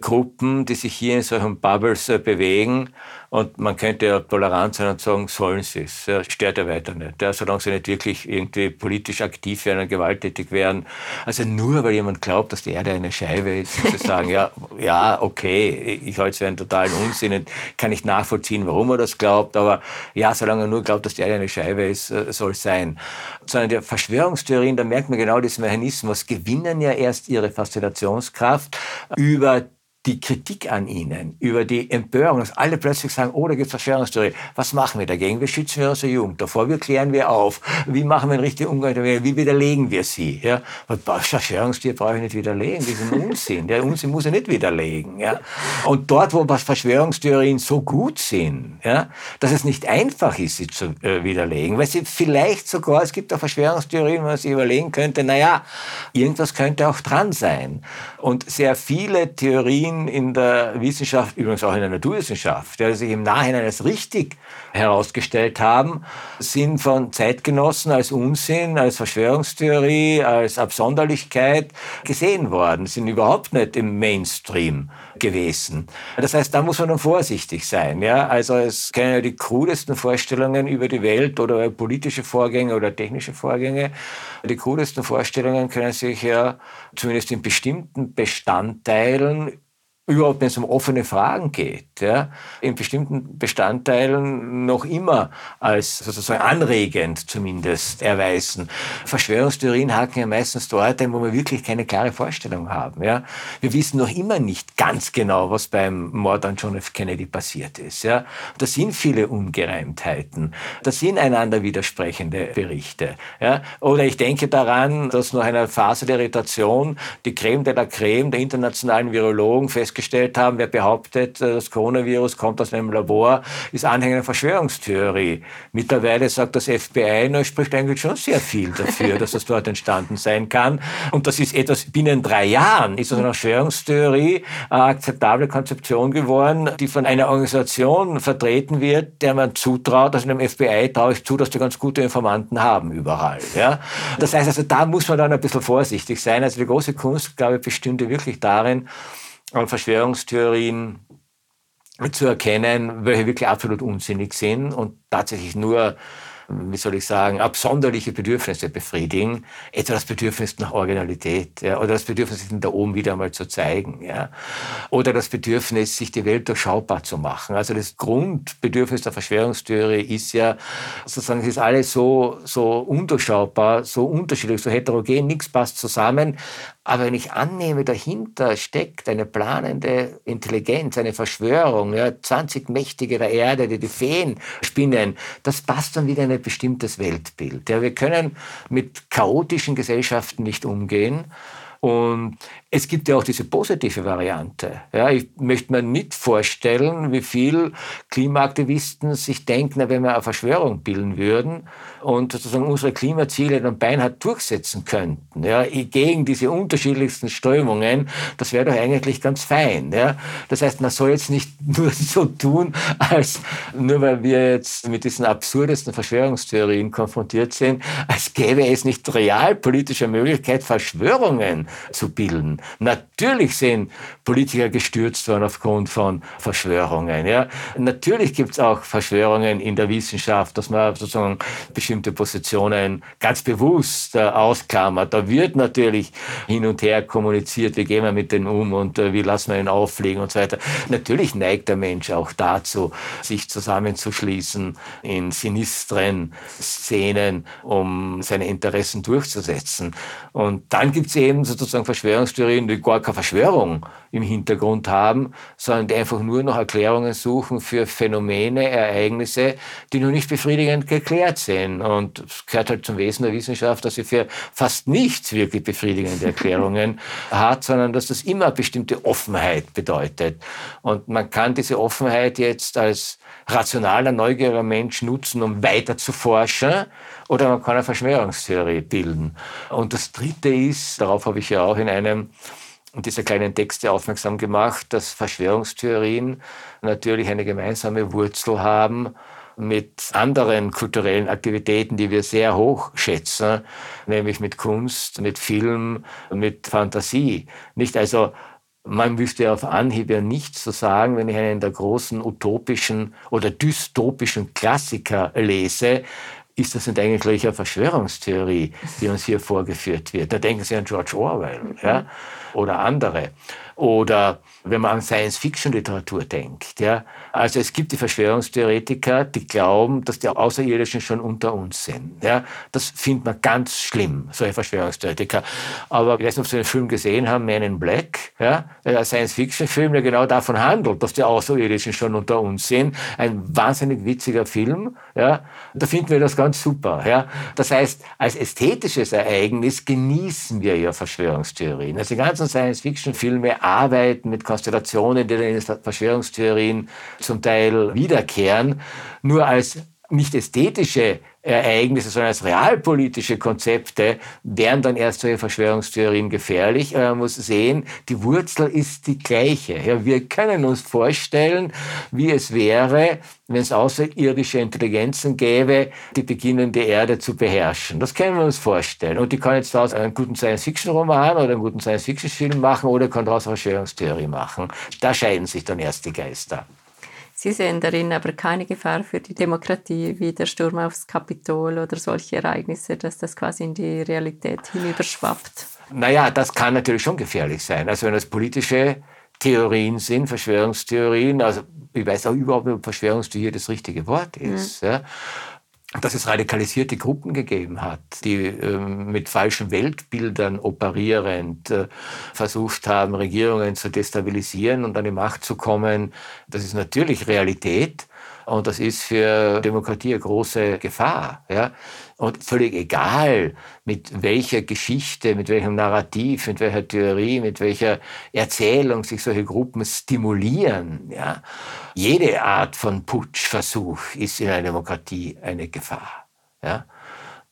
Gruppen, die sich hier in solchen Bubbles äh, bewegen und man könnte ja tolerant sein und sagen, sollen sie es. Ja, stört ja weiter nicht. Ja, solange sie nicht wirklich irgendwie politisch aktiv werden und gewalttätig werden. Also nur weil jemand glaubt, dass die Erde eine Scheibe ist, zu (laughs) sagen, ja, ja, okay, ich halte es für einen totalen Unsinn, kann ich nachvollziehen, warum er das glaubt, aber ja, solange er nur glaubt, dass die Erde eine Scheibe ist, äh, soll es sein. Sondern die Verschwörungstheorien, da merkt man genau diesen Mechanismus, gewinnen ja erst ihre Faszinationskraft über die Kritik an ihnen, über die Empörung, dass alle plötzlich sagen, oh, da gibt es Verschwörungstheorie. Was machen wir dagegen? Wie schützen wir unsere Jugend? Davor, wie klären wir auf? Wie machen wir einen richtigen Umgang damit? Wie widerlegen wir sie? Ja? Verschwörungstheorie brauche ich nicht widerlegen, ein Unsinn. Der Unsinn muss ich nicht widerlegen. Ja? Und dort, wo Verschwörungstheorien so gut sind, ja, dass es nicht einfach ist, sie zu äh, widerlegen, weil sie vielleicht sogar, es gibt auch Verschwörungstheorien, wo man sich überlegen könnte, naja, irgendwas könnte auch dran sein. Und sehr viele Theorien, Theorien in der Wissenschaft, übrigens auch in der Naturwissenschaft, die sich im Nachhinein als richtig herausgestellt haben, sind von Zeitgenossen als Unsinn, als Verschwörungstheorie, als Absonderlichkeit gesehen worden, sind überhaupt nicht im Mainstream gewesen. Das heißt, da muss man dann vorsichtig sein. Ja? Also es können ja die krudesten Vorstellungen über die Welt oder politische Vorgänge oder technische Vorgänge, die krudesten Vorstellungen können sich ja zumindest in bestimmten Bestandteilen überhaupt wenn es um offene Fragen geht, ja, in bestimmten Bestandteilen noch immer als sozusagen anregend zumindest erweisen. Verschwörungstheorien haken ja meistens dort ein, wo wir wirklich keine klare Vorstellung haben. Ja. Wir wissen noch immer nicht ganz genau, was beim Mord an John F. Kennedy passiert ist. Ja. Da sind viele Ungereimtheiten. Da sind einander widersprechende Berichte. Ja. Oder ich denke daran, dass nach einer Phase der Irritation die Creme de la Creme der internationalen Virologen fest festgestellt haben, wer behauptet, äh, das Coronavirus kommt aus einem Labor, ist Anhänger einer Verschwörungstheorie. Mittlerweile sagt das FBI, na, spricht eigentlich schon sehr viel dafür, (laughs) dass das dort entstanden sein kann. Und das ist etwas, binnen drei Jahren ist das eine Verschwörungstheorie eine akzeptable Konzeption geworden, die von einer Organisation vertreten wird, der man zutraut, also dem FBI traue ich zu, dass die ganz gute Informanten haben überall. Ja? Das heißt also, da muss man dann ein bisschen vorsichtig sein. Also die große Kunst, glaube ich, bestünde wirklich darin, an Verschwörungstheorien zu erkennen, welche wirklich absolut unsinnig sind und tatsächlich nur wie soll ich sagen, absonderliche Bedürfnisse befriedigen, etwa das Bedürfnis nach Originalität ja, oder das Bedürfnis, sich da oben wieder einmal zu zeigen ja, oder das Bedürfnis, sich die Welt durchschaubar zu machen. Also das Grundbedürfnis der Verschwörungstheorie ist ja, sozusagen, es ist alles so, so undurchschaubar, so unterschiedlich, so heterogen, nichts passt zusammen. Aber wenn ich annehme, dahinter steckt eine planende Intelligenz, eine Verschwörung, ja, 20 Mächtige der Erde, die die Feen spinnen, das passt dann wieder in ein bestimmtes Weltbild. Ja, wir können mit chaotischen Gesellschaften nicht umgehen. Und es gibt ja auch diese positive Variante. Ja, ich möchte mir nicht vorstellen, wie viel Klimaaktivisten sich denken, wenn wir eine Verschwörung bilden würden und sozusagen unsere Klimaziele dann beinahe durchsetzen könnten, ja, gegen diese unterschiedlichsten Strömungen, das wäre doch eigentlich ganz fein. Ja. Das heißt, man soll jetzt nicht (laughs) nur so tun, als nur weil wir jetzt mit diesen absurdesten Verschwörungstheorien konfrontiert sind, als gäbe es nicht realpolitische Möglichkeit, Verschwörungen zu bilden. Natürlich sind Politiker gestürzt worden aufgrund von Verschwörungen. Ja. Natürlich gibt es auch Verschwörungen in der Wissenschaft, dass man sozusagen bestimmte Positionen ganz bewusst äh, ausklammert. Da wird natürlich hin und her kommuniziert, wie gehen wir mit denen um und äh, wie lassen wir ihn auffliegen und so weiter. Natürlich neigt der Mensch auch dazu, sich zusammenzuschließen in sinistren Szenen, um seine Interessen durchzusetzen. Und dann gibt es eben sozusagen Verschwörungstheorien, die gar keine Verschwörung im Hintergrund haben, sondern die einfach nur noch Erklärungen suchen für Phänomene, Ereignisse, die noch nicht befriedigend geklärt sind. Und es gehört halt zum Wesen der Wissenschaft, dass sie für fast nichts wirklich befriedigende Erklärungen (laughs) hat, sondern dass das immer bestimmte Offenheit bedeutet. Und man kann diese Offenheit jetzt als rationaler, neugieriger Mensch nutzen, um weiter zu forschen, oder man kann eine Verschwörungstheorie bilden. Und das Dritte ist, darauf habe ich ja auch in einem dieser kleinen Texte aufmerksam gemacht, dass Verschwörungstheorien natürlich eine gemeinsame Wurzel haben mit anderen kulturellen Aktivitäten, die wir sehr hoch schätzen, nämlich mit Kunst, mit Film, mit Fantasie. Nicht also man wüsste auf Anhieb ja nichts zu sagen, wenn ich einen der großen utopischen oder dystopischen Klassiker lese, ist das nicht eigentlich eine Verschwörungstheorie, die uns hier vorgeführt wird? Da denken Sie an George Orwell ja? oder andere. Oder wenn man an Science-Fiction-Literatur denkt. Ja. Also es gibt die Verschwörungstheoretiker, die glauben, dass die Außerirdischen schon unter uns sind. Ja. Das findet man ganz schlimm, solche Verschwörungstheoretiker. Aber ich weiß nicht, ob Sie den Film gesehen haben, Man in Black, ja, ein Science-Fiction-Film, der genau davon handelt, dass die Außerirdischen schon unter uns sind. Ein wahnsinnig witziger Film. Ja. Da finden wir das ganz super. Ja. Das heißt, als ästhetisches Ereignis genießen wir ja Verschwörungstheorien. Also die ganzen Science-Fiction-Filme arbeiten mit Konstellationen, die in Verschwörungstheorien zum Teil wiederkehren, nur als nicht ästhetische Ereignisse, sondern als realpolitische Konzepte wären dann erst solche Verschwörungstheorien gefährlich. Man muss sehen, die Wurzel ist die gleiche. Ja, wir können uns vorstellen, wie es wäre, wenn es außerirdische Intelligenzen gäbe, die beginnen, die Erde zu beherrschen. Das können wir uns vorstellen. Und die kann jetzt daraus einen guten Science-Fiction-Roman oder einen guten Science-Fiction-Film machen oder kann daraus eine Verschwörungstheorie machen. Da scheiden sich dann erst die Geister. Sie sehen darin aber keine Gefahr für die Demokratie, wie der Sturm aufs Kapitol oder solche Ereignisse, dass das quasi in die Realität hinüberschwappt. Naja, das kann natürlich schon gefährlich sein. Also wenn das politische Theorien sind, Verschwörungstheorien, also ich weiß auch überhaupt nicht, ob Verschwörungstheorie das richtige Wort ist. Mhm. Ja dass es radikalisierte Gruppen gegeben hat, die äh, mit falschen Weltbildern operierend äh, versucht haben, Regierungen zu destabilisieren und an die Macht zu kommen. Das ist natürlich Realität. Und das ist für Demokratie eine große Gefahr. Ja? Und völlig egal, mit welcher Geschichte, mit welchem Narrativ, mit welcher Theorie, mit welcher Erzählung sich solche Gruppen stimulieren. Ja? Jede Art von Putschversuch ist in einer Demokratie eine Gefahr. Ja?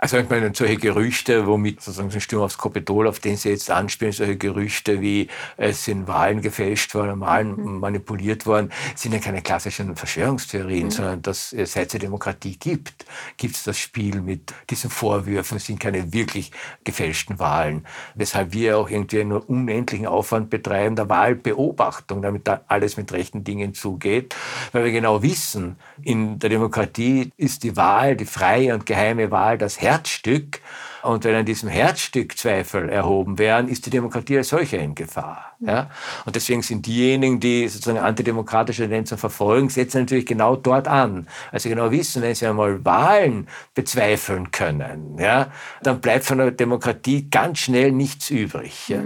Also ich meine, solche Gerüchte, womit sozusagen so ein Sturm aufs Kapitol, auf den Sie jetzt anspielen, solche Gerüchte wie es sind Wahlen gefälscht worden, Wahlen mhm. manipuliert worden, sind ja keine klassischen Verschwörungstheorien, mhm. sondern dass es seit es Demokratie gibt, gibt es das Spiel mit diesen Vorwürfen, es sind keine wirklich gefälschten Wahlen. Weshalb wir auch irgendwie einen unendlichen Aufwand betreiben der Wahlbeobachtung, damit da alles mit rechten Dingen zugeht, weil wir genau wissen, in der Demokratie ist die Wahl, die freie und geheime Wahl das Herz Herzstück. Und wenn an diesem Herzstück Zweifel erhoben werden, ist die Demokratie als solche in Gefahr. Ja? Und deswegen sind diejenigen, die sozusagen antidemokratische Tendenzen verfolgen, setzen natürlich genau dort an. Also genau wissen, wenn sie einmal Wahlen bezweifeln können, ja, dann bleibt von der Demokratie ganz schnell nichts übrig. Ja?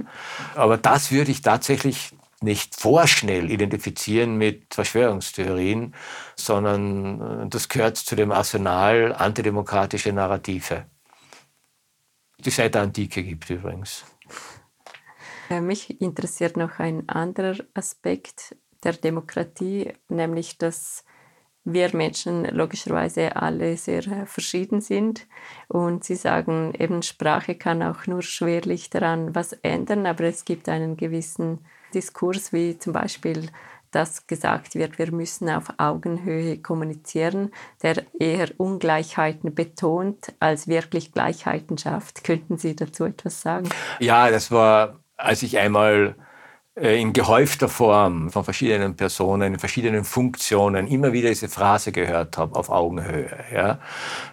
Aber das würde ich tatsächlich nicht vorschnell identifizieren mit Verschwörungstheorien, sondern äh, das gehört zu dem Arsenal antidemokratischer Narrative. Die seit der Antike gibt übrigens. Äh, mich interessiert noch ein anderer Aspekt der Demokratie, nämlich dass wir Menschen logischerweise alle sehr äh, verschieden sind. Und Sie sagen, eben Sprache kann auch nur schwerlich daran was ändern, aber es gibt einen gewissen Diskurs, wie zum Beispiel dass gesagt wird, wir müssen auf Augenhöhe kommunizieren, der eher Ungleichheiten betont, als wirklich Gleichheiten schafft. Könnten Sie dazu etwas sagen? Ja, das war, als ich einmal in gehäufter Form von verschiedenen Personen, in verschiedenen Funktionen immer wieder diese Phrase gehört habe, auf Augenhöhe. Ja?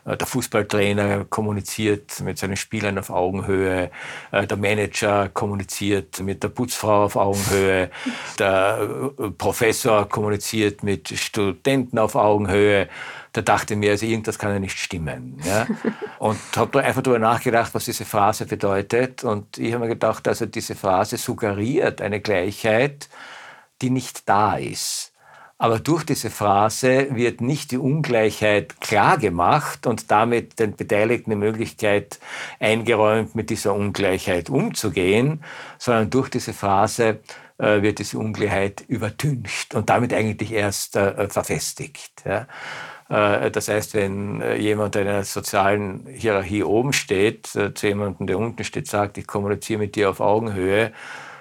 Äh, der Fußballtrainer kommuniziert mit seinen Spielern auf Augenhöhe, äh, der Manager kommuniziert mit der Putzfrau auf Augenhöhe, der Professor kommuniziert mit Studenten auf Augenhöhe da dachte ich mir, also irgendwas kann ja nicht stimmen. Ja? (laughs) Und habe einfach darüber nachgedacht, was diese Phrase bedeutet. Und ich habe mir gedacht, also diese Phrase suggeriert eine Gleichheit, die nicht da ist. Aber durch diese Phrase wird nicht die Ungleichheit klar gemacht und damit den Beteiligten die Möglichkeit eingeräumt, mit dieser Ungleichheit umzugehen, sondern durch diese Phrase äh, wird diese Ungleichheit übertüncht und damit eigentlich erst äh, verfestigt. Ja. Äh, das heißt, wenn äh, jemand in einer sozialen Hierarchie oben steht, äh, zu jemandem, der unten steht, sagt, ich kommuniziere mit dir auf Augenhöhe,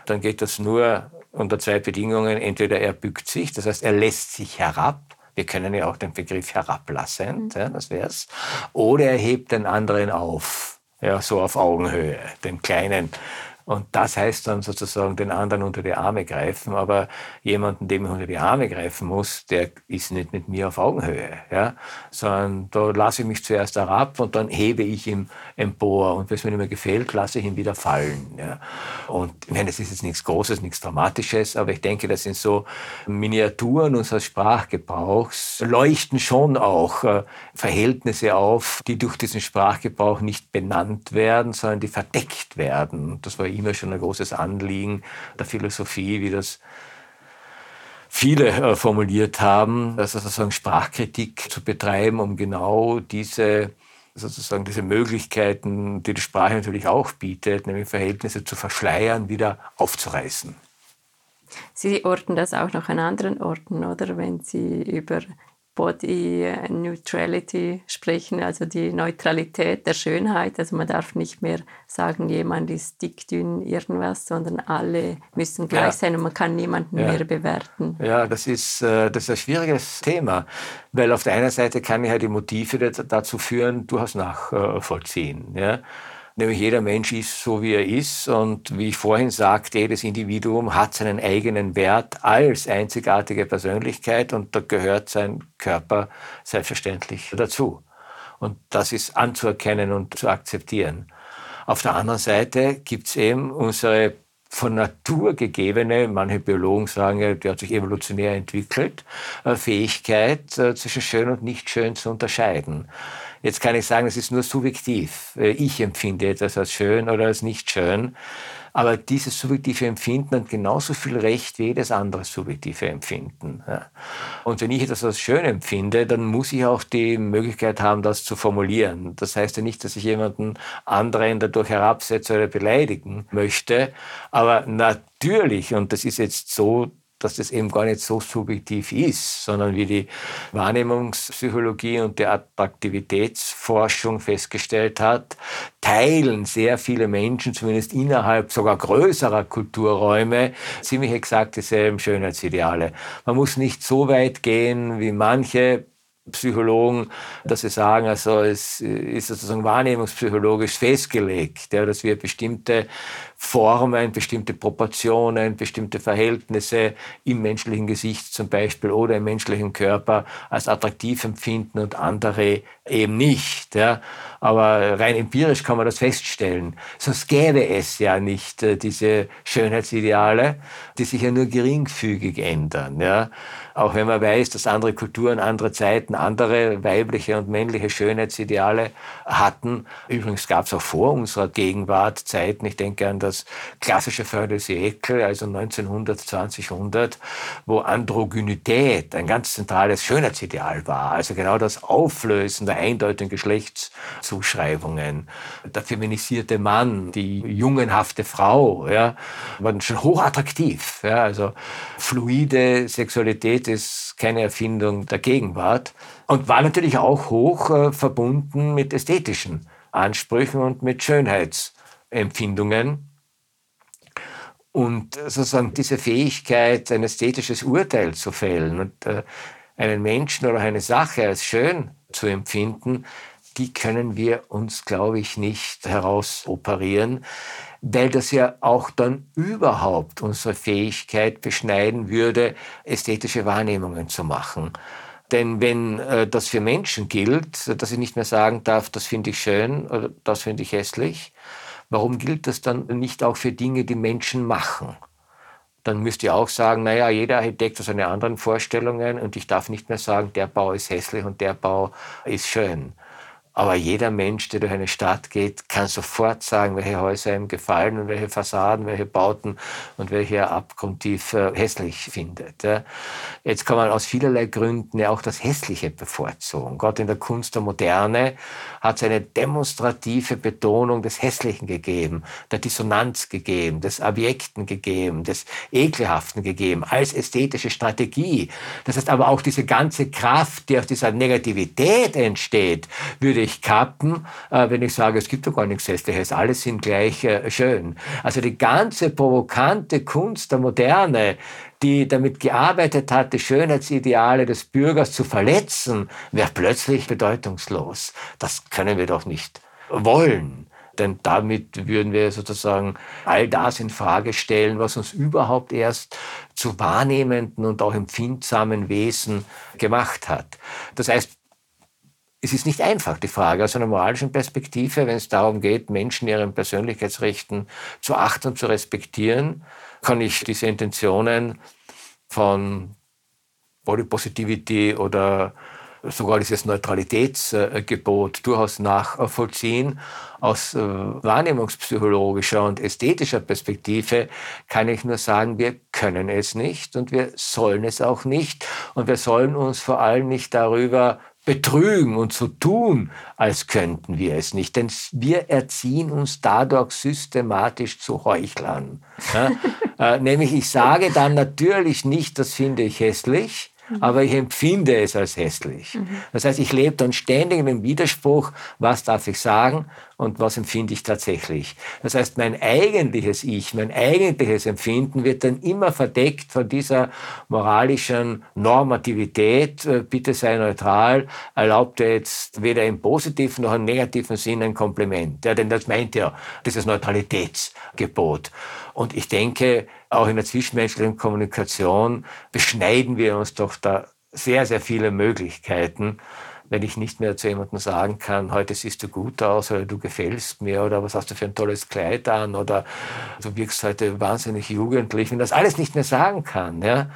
dann geht das nur unter zwei Bedingungen. Entweder er bückt sich, das heißt, er lässt sich herab. Wir können ja auch den Begriff herablassend, mhm. ja, das wär's. Oder er hebt den anderen auf, ja, so auf Augenhöhe, den kleinen und das heißt dann sozusagen den anderen unter die Arme greifen. Aber jemanden, dem ich unter die Arme greifen muss, der ist nicht mit mir auf Augenhöhe. Ja? Sondern da lasse ich mich zuerst herab und dann hebe ich ihn empor. Und wenn es mir nicht mehr gefällt, lasse ich ihn wieder fallen. Ja? Und ich meine, das ist jetzt nichts Großes, nichts Dramatisches, aber ich denke, das sind so Miniaturen unseres Sprachgebrauchs, leuchten schon auch äh, Verhältnisse auf, die durch diesen Sprachgebrauch nicht benannt werden, sondern die verdeckt werden. Das war immer schon ein großes Anliegen der Philosophie, wie das viele äh, formuliert haben, also sozusagen Sprachkritik zu betreiben, um genau diese sozusagen diese Möglichkeiten, die die Sprache natürlich auch bietet, nämlich Verhältnisse zu verschleiern, wieder aufzureißen. Sie orten das auch noch an anderen Orten, oder? Wenn Sie über Body Neutrality sprechen, also die Neutralität der Schönheit. Also man darf nicht mehr sagen, jemand ist dick, dünn, irgendwas, sondern alle müssen gleich ja. sein und man kann niemanden ja. mehr bewerten. Ja, das ist, äh, das ist ein schwieriges Thema, weil auf der einen Seite kann ich halt die Motive dazu führen, durchaus nachvollziehen. Ja? Nämlich jeder Mensch ist so, wie er ist. Und wie ich vorhin sagte, jedes Individuum hat seinen eigenen Wert als einzigartige Persönlichkeit und da gehört sein Körper selbstverständlich dazu. Und das ist anzuerkennen und zu akzeptieren. Auf der anderen Seite gibt es eben unsere von Natur gegebene, manche Biologen sagen die hat sich evolutionär entwickelt, äh, Fähigkeit äh, zwischen schön und nicht schön zu unterscheiden. Jetzt kann ich sagen, es ist nur subjektiv. Äh, ich empfinde etwas als schön oder als nicht schön. Aber dieses subjektive Empfinden hat genauso viel Recht wie jedes andere subjektive Empfinden. Und wenn ich etwas als schön empfinde, dann muss ich auch die Möglichkeit haben, das zu formulieren. Das heißt ja nicht, dass ich jemanden anderen dadurch herabsetze oder beleidigen möchte. Aber natürlich, und das ist jetzt so, dass das eben gar nicht so subjektiv ist, sondern wie die Wahrnehmungspsychologie und die Attraktivitätsforschung festgestellt hat, teilen sehr viele Menschen, zumindest innerhalb sogar größerer Kulturräume, ziemlich exakt dieselben Schönheitsideale. Man muss nicht so weit gehen, wie manche Psychologen, dass sie sagen, also es ist sozusagen wahrnehmungspsychologisch festgelegt, ja, dass wir bestimmte Formen, bestimmte Proportionen, bestimmte Verhältnisse im menschlichen Gesicht zum Beispiel oder im menschlichen Körper als attraktiv empfinden und andere eben nicht. Ja. Aber rein empirisch kann man das feststellen. Sonst gäbe es ja nicht äh, diese Schönheitsideale, die sich ja nur geringfügig ändern. Ja. Auch wenn man weiß, dass andere Kulturen, andere Zeiten, andere weibliche und männliche Schönheitsideale hatten. Übrigens gab es auch vor unserer Gegenwart Zeiten, ich denke an das klassische Fördelsiekel, also 1900, 2000, wo Androgynität ein ganz zentrales Schönheitsideal war. Also genau das Auflösen der eindeutigen Geschlechtszuschreibungen. Der feminisierte Mann, die jungenhafte Frau, ja, waren schon hochattraktiv. Ja, also fluide Sexualität ist keine Erfindung der Gegenwart und war natürlich auch hoch äh, verbunden mit ästhetischen Ansprüchen und mit Schönheitsempfindungen. Und sozusagen diese Fähigkeit, ein ästhetisches Urteil zu fällen und äh, einen Menschen oder eine Sache als schön zu empfinden, die können wir uns, glaube ich, nicht herausoperieren weil das ja auch dann überhaupt unsere Fähigkeit beschneiden würde, ästhetische Wahrnehmungen zu machen. Denn wenn äh, das für Menschen gilt, dass ich nicht mehr sagen darf, das finde ich schön oder das finde ich hässlich, warum gilt das dann nicht auch für Dinge, die Menschen machen? Dann müsst ihr auch sagen, naja, jeder Architekt hat seine anderen Vorstellungen und ich darf nicht mehr sagen, der Bau ist hässlich und der Bau ist schön. Aber jeder Mensch, der durch eine Stadt geht, kann sofort sagen, welche Häuser ihm gefallen und welche Fassaden, welche Bauten und welche er abgrundtief äh, hässlich findet. Jetzt kann man aus vielerlei Gründen ja auch das Hässliche bevorzugen. Gott in der Kunst der Moderne hat es eine demonstrative Betonung des Hässlichen gegeben, der Dissonanz gegeben, des Abjekten gegeben, des Ekelhaften gegeben, als ästhetische Strategie. Das heißt aber auch diese ganze Kraft, die aus dieser Negativität entsteht, würde ich kappen, äh, wenn ich sage, es gibt doch gar nichts Hässliches, alles sind gleich äh, schön. Also die ganze provokante Kunst der Moderne, die damit gearbeitet hat, die Schönheitsideale des Bürgers zu verletzen, wäre plötzlich bedeutungslos. Das können wir doch nicht wollen. Denn damit würden wir sozusagen all das in Frage stellen, was uns überhaupt erst zu wahrnehmenden und auch empfindsamen Wesen gemacht hat. Das heißt, es ist nicht einfach, die Frage aus einer moralischen Perspektive, wenn es darum geht, Menschen ihren Persönlichkeitsrechten zu achten und zu respektieren, kann ich diese Intentionen von Body Positivity oder sogar dieses Neutralitätsgebot durchaus nachvollziehen. Aus äh, wahrnehmungspsychologischer und ästhetischer Perspektive kann ich nur sagen, wir können es nicht und wir sollen es auch nicht. Und wir sollen uns vor allem nicht darüber betrügen und so tun, als könnten wir es nicht. Denn wir erziehen uns dadurch systematisch zu Heuchlern. Ja? (laughs) äh, nämlich ich sage dann natürlich nicht, das finde ich hässlich, Mhm. aber ich empfinde es als hässlich. Mhm. Das heißt, ich lebe dann ständig in dem Widerspruch, was darf ich sagen und was empfinde ich tatsächlich. Das heißt, mein eigentliches Ich, mein eigentliches Empfinden wird dann immer verdeckt von dieser moralischen Normativität. Äh, bitte sei neutral, erlaubt er jetzt weder im positiven noch im negativen Sinn ein Kompliment. Ja, denn das meint ja dieses Neutralitätsgebot. Und ich denke, auch in der zwischenmenschlichen Kommunikation beschneiden wir uns doch da sehr, sehr viele Möglichkeiten, wenn ich nicht mehr zu jemandem sagen kann, heute siehst du gut aus oder du gefällst mir oder was hast du für ein tolles Kleid an oder du wirkst heute wahnsinnig jugendlich, wenn das alles nicht mehr sagen kann, ja,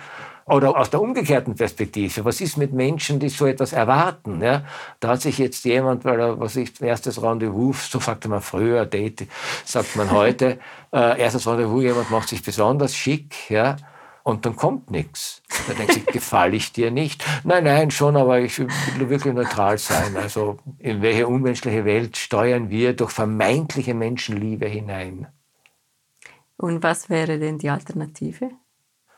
oder aus der umgekehrten Perspektive, was ist mit Menschen, die so etwas erwarten? Ja? Da hat sich jetzt jemand, weil er, was ich, erstes Rendezvous, so sagte man früher, Date, sagt man heute, (laughs) äh, erstes Rendezvous, jemand macht sich besonders schick, ja, und dann kommt nichts. Da denkt sich, gefalle ich dir nicht? Nein, nein, schon, aber ich will wirklich neutral sein. Also in welche unmenschliche Welt steuern wir durch vermeintliche Menschenliebe hinein? Und was wäre denn die Alternative?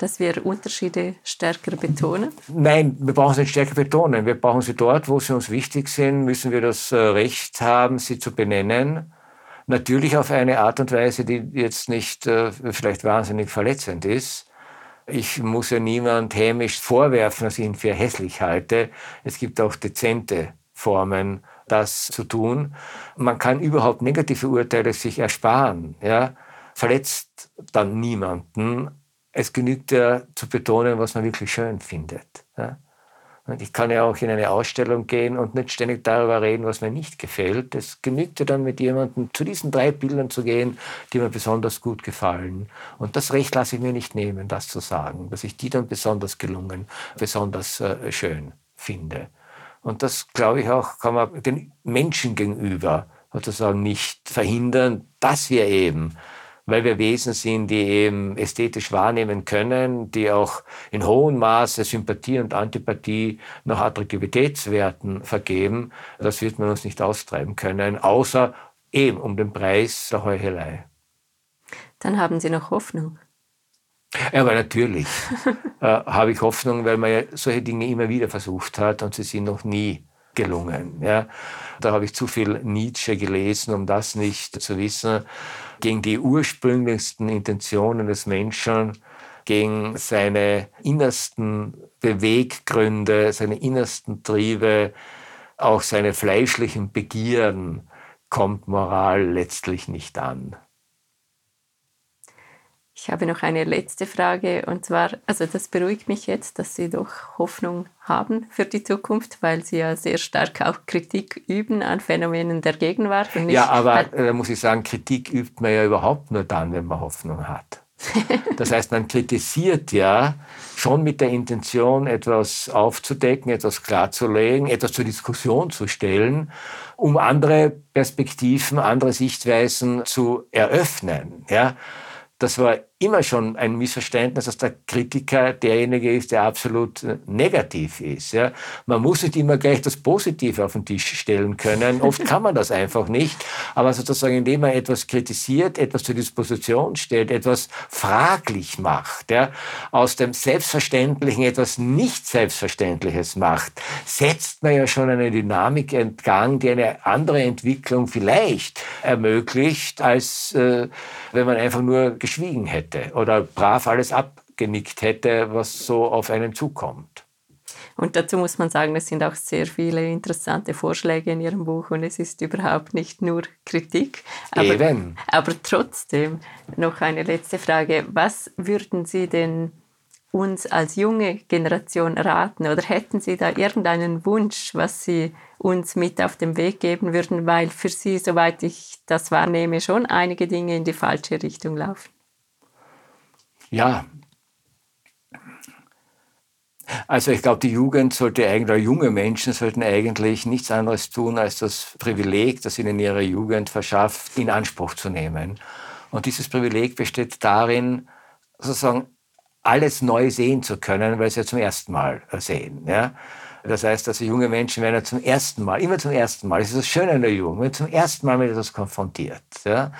dass wir Unterschiede stärker betonen? Nein, wir brauchen sie nicht stärker betonen. Wir brauchen sie dort, wo sie uns wichtig sind, müssen wir das äh, Recht haben, sie zu benennen. Natürlich auf eine Art und Weise, die jetzt nicht äh, vielleicht wahnsinnig verletzend ist. Ich muss ja niemand hämisch vorwerfen, dass ich ihn für hässlich halte. Es gibt auch dezente Formen, das zu tun. Man kann überhaupt negative Urteile sich ersparen. Ja? Verletzt dann niemanden. Es genügt ja zu betonen, was man wirklich schön findet. Ja? Und ich kann ja auch in eine Ausstellung gehen und nicht ständig darüber reden, was mir nicht gefällt. Es genügt ja dann mit jemandem zu diesen drei Bildern zu gehen, die mir besonders gut gefallen. Und das Recht lasse ich mir nicht nehmen, das zu sagen, dass ich die dann besonders gelungen, besonders äh, schön finde. Und das, glaube ich, auch kann man den Menschen gegenüber sozusagen nicht verhindern, dass wir eben weil wir Wesen sind, die eben ästhetisch wahrnehmen können, die auch in hohem Maße Sympathie und Antipathie nach Attraktivitätswerten vergeben. Das wird man uns nicht austreiben können, außer eben um den Preis der Heuchelei. Dann haben Sie noch Hoffnung. Ja, aber natürlich (laughs) äh, habe ich Hoffnung, weil man ja solche Dinge immer wieder versucht hat und sie sind noch nie gelungen. Ja. Da habe ich zu viel Nietzsche gelesen, um das nicht zu wissen gegen die ursprünglichsten Intentionen des Menschen, gegen seine innersten Beweggründe, seine innersten Triebe, auch seine fleischlichen Begierden kommt Moral letztlich nicht an. Ich habe noch eine letzte Frage und zwar, also das beruhigt mich jetzt, dass Sie doch Hoffnung haben für die Zukunft, weil Sie ja sehr stark auch Kritik üben an Phänomenen der Gegenwart. ja, aber da muss ich sagen, Kritik übt man ja überhaupt nur dann, wenn man Hoffnung hat. (laughs) Das heißt, man kritisiert ja schon mit der Intention, etwas aufzudecken, etwas klarzulegen, etwas zur Diskussion zu stellen, um andere Perspektiven, andere Sichtweisen zu eröffnen. Ja? Das war immer schon ein Missverständnis, dass der Kritiker derjenige ist, der absolut äh, negativ ist. Ja. Man muss nicht immer gleich das Positive auf den Tisch stellen können. (laughs) Oft kann man das einfach nicht. Aber sozusagen, indem man etwas kritisiert, etwas zur Disposition stellt, etwas fraglich macht, ja, aus dem Selbstverständlichen etwas nicht Selbstverständliches macht, setzt man ja schon eine Dynamik entgang, die eine andere Entwicklung vielleicht ermöglicht, als äh, wenn man einfach nur geschwiegen hätte hätte oder brav alles abgenickt hätte, was so auf einen zukommt. Und dazu muss man sagen, es sind auch sehr viele interessante Vorschläge in Ihrem Buch und es ist überhaupt nicht nur Kritik. Aber, Eben. aber trotzdem noch eine letzte Frage. Was würden Sie denn uns als junge Generation raten oder hätten Sie da irgendeinen Wunsch, was Sie uns mit auf den Weg geben würden, weil für Sie, soweit ich das wahrnehme, schon einige Dinge in die falsche Richtung laufen? Ja. Also ich glaube, die Jugend sollte eigentlich, oder junge Menschen sollten eigentlich nichts anderes tun, als das Privileg, das ihnen ihre Jugend verschafft, in Anspruch zu nehmen. Und dieses Privileg besteht darin, sozusagen alles neu sehen zu können, weil sie ja zum ersten Mal sehen. Ja? Das heißt, dass junge Menschen werden ja zum ersten Mal, immer zum ersten Mal, das ist das Schöne an der Jugend, werden zum ersten Mal mit etwas konfrontiert. Ja?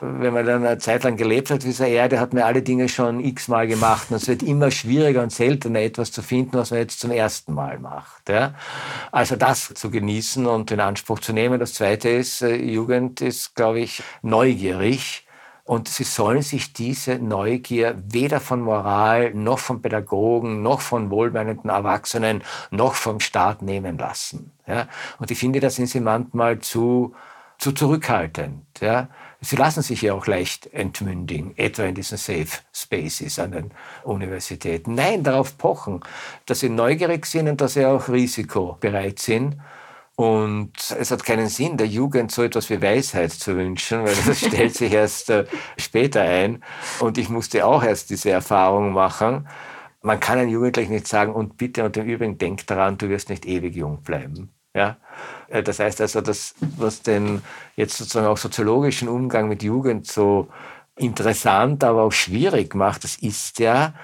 Wenn man dann eine Zeit lang gelebt hat wie dieser Erde, hat man alle Dinge schon x-mal gemacht und es wird immer schwieriger und seltener etwas zu finden, was man jetzt zum ersten Mal macht. Ja? Also das zu genießen und in Anspruch zu nehmen. Das Zweite ist, äh, Jugend ist, glaube ich, neugierig und sie sollen sich diese Neugier weder von Moral, noch von Pädagogen, noch von wohlmeinenden Erwachsenen, noch vom Staat nehmen lassen. Ja? Und ich finde, da sind sie manchmal zu, zu zurückhaltend. Ja? Sie lassen sich ja auch leicht entmündigen, etwa in diesen Safe Spaces an den Universitäten. Nein, darauf pochen, dass sie neugierig sind und dass sie auch risikobereit sind. Und es hat keinen Sinn, der Jugend so etwas wie Weisheit zu wünschen, weil das (laughs) stellt sich erst äh, später ein. Und ich musste auch erst diese Erfahrung machen. Man kann einem Jugendlichen nicht sagen, und bitte und im Übrigen denk daran, du wirst nicht ewig jung bleiben. Ja? Äh, das heißt also, das, was den jetzt sozusagen auch soziologischen Umgang mit Jugend so interessant, aber auch schwierig macht, das ist ja,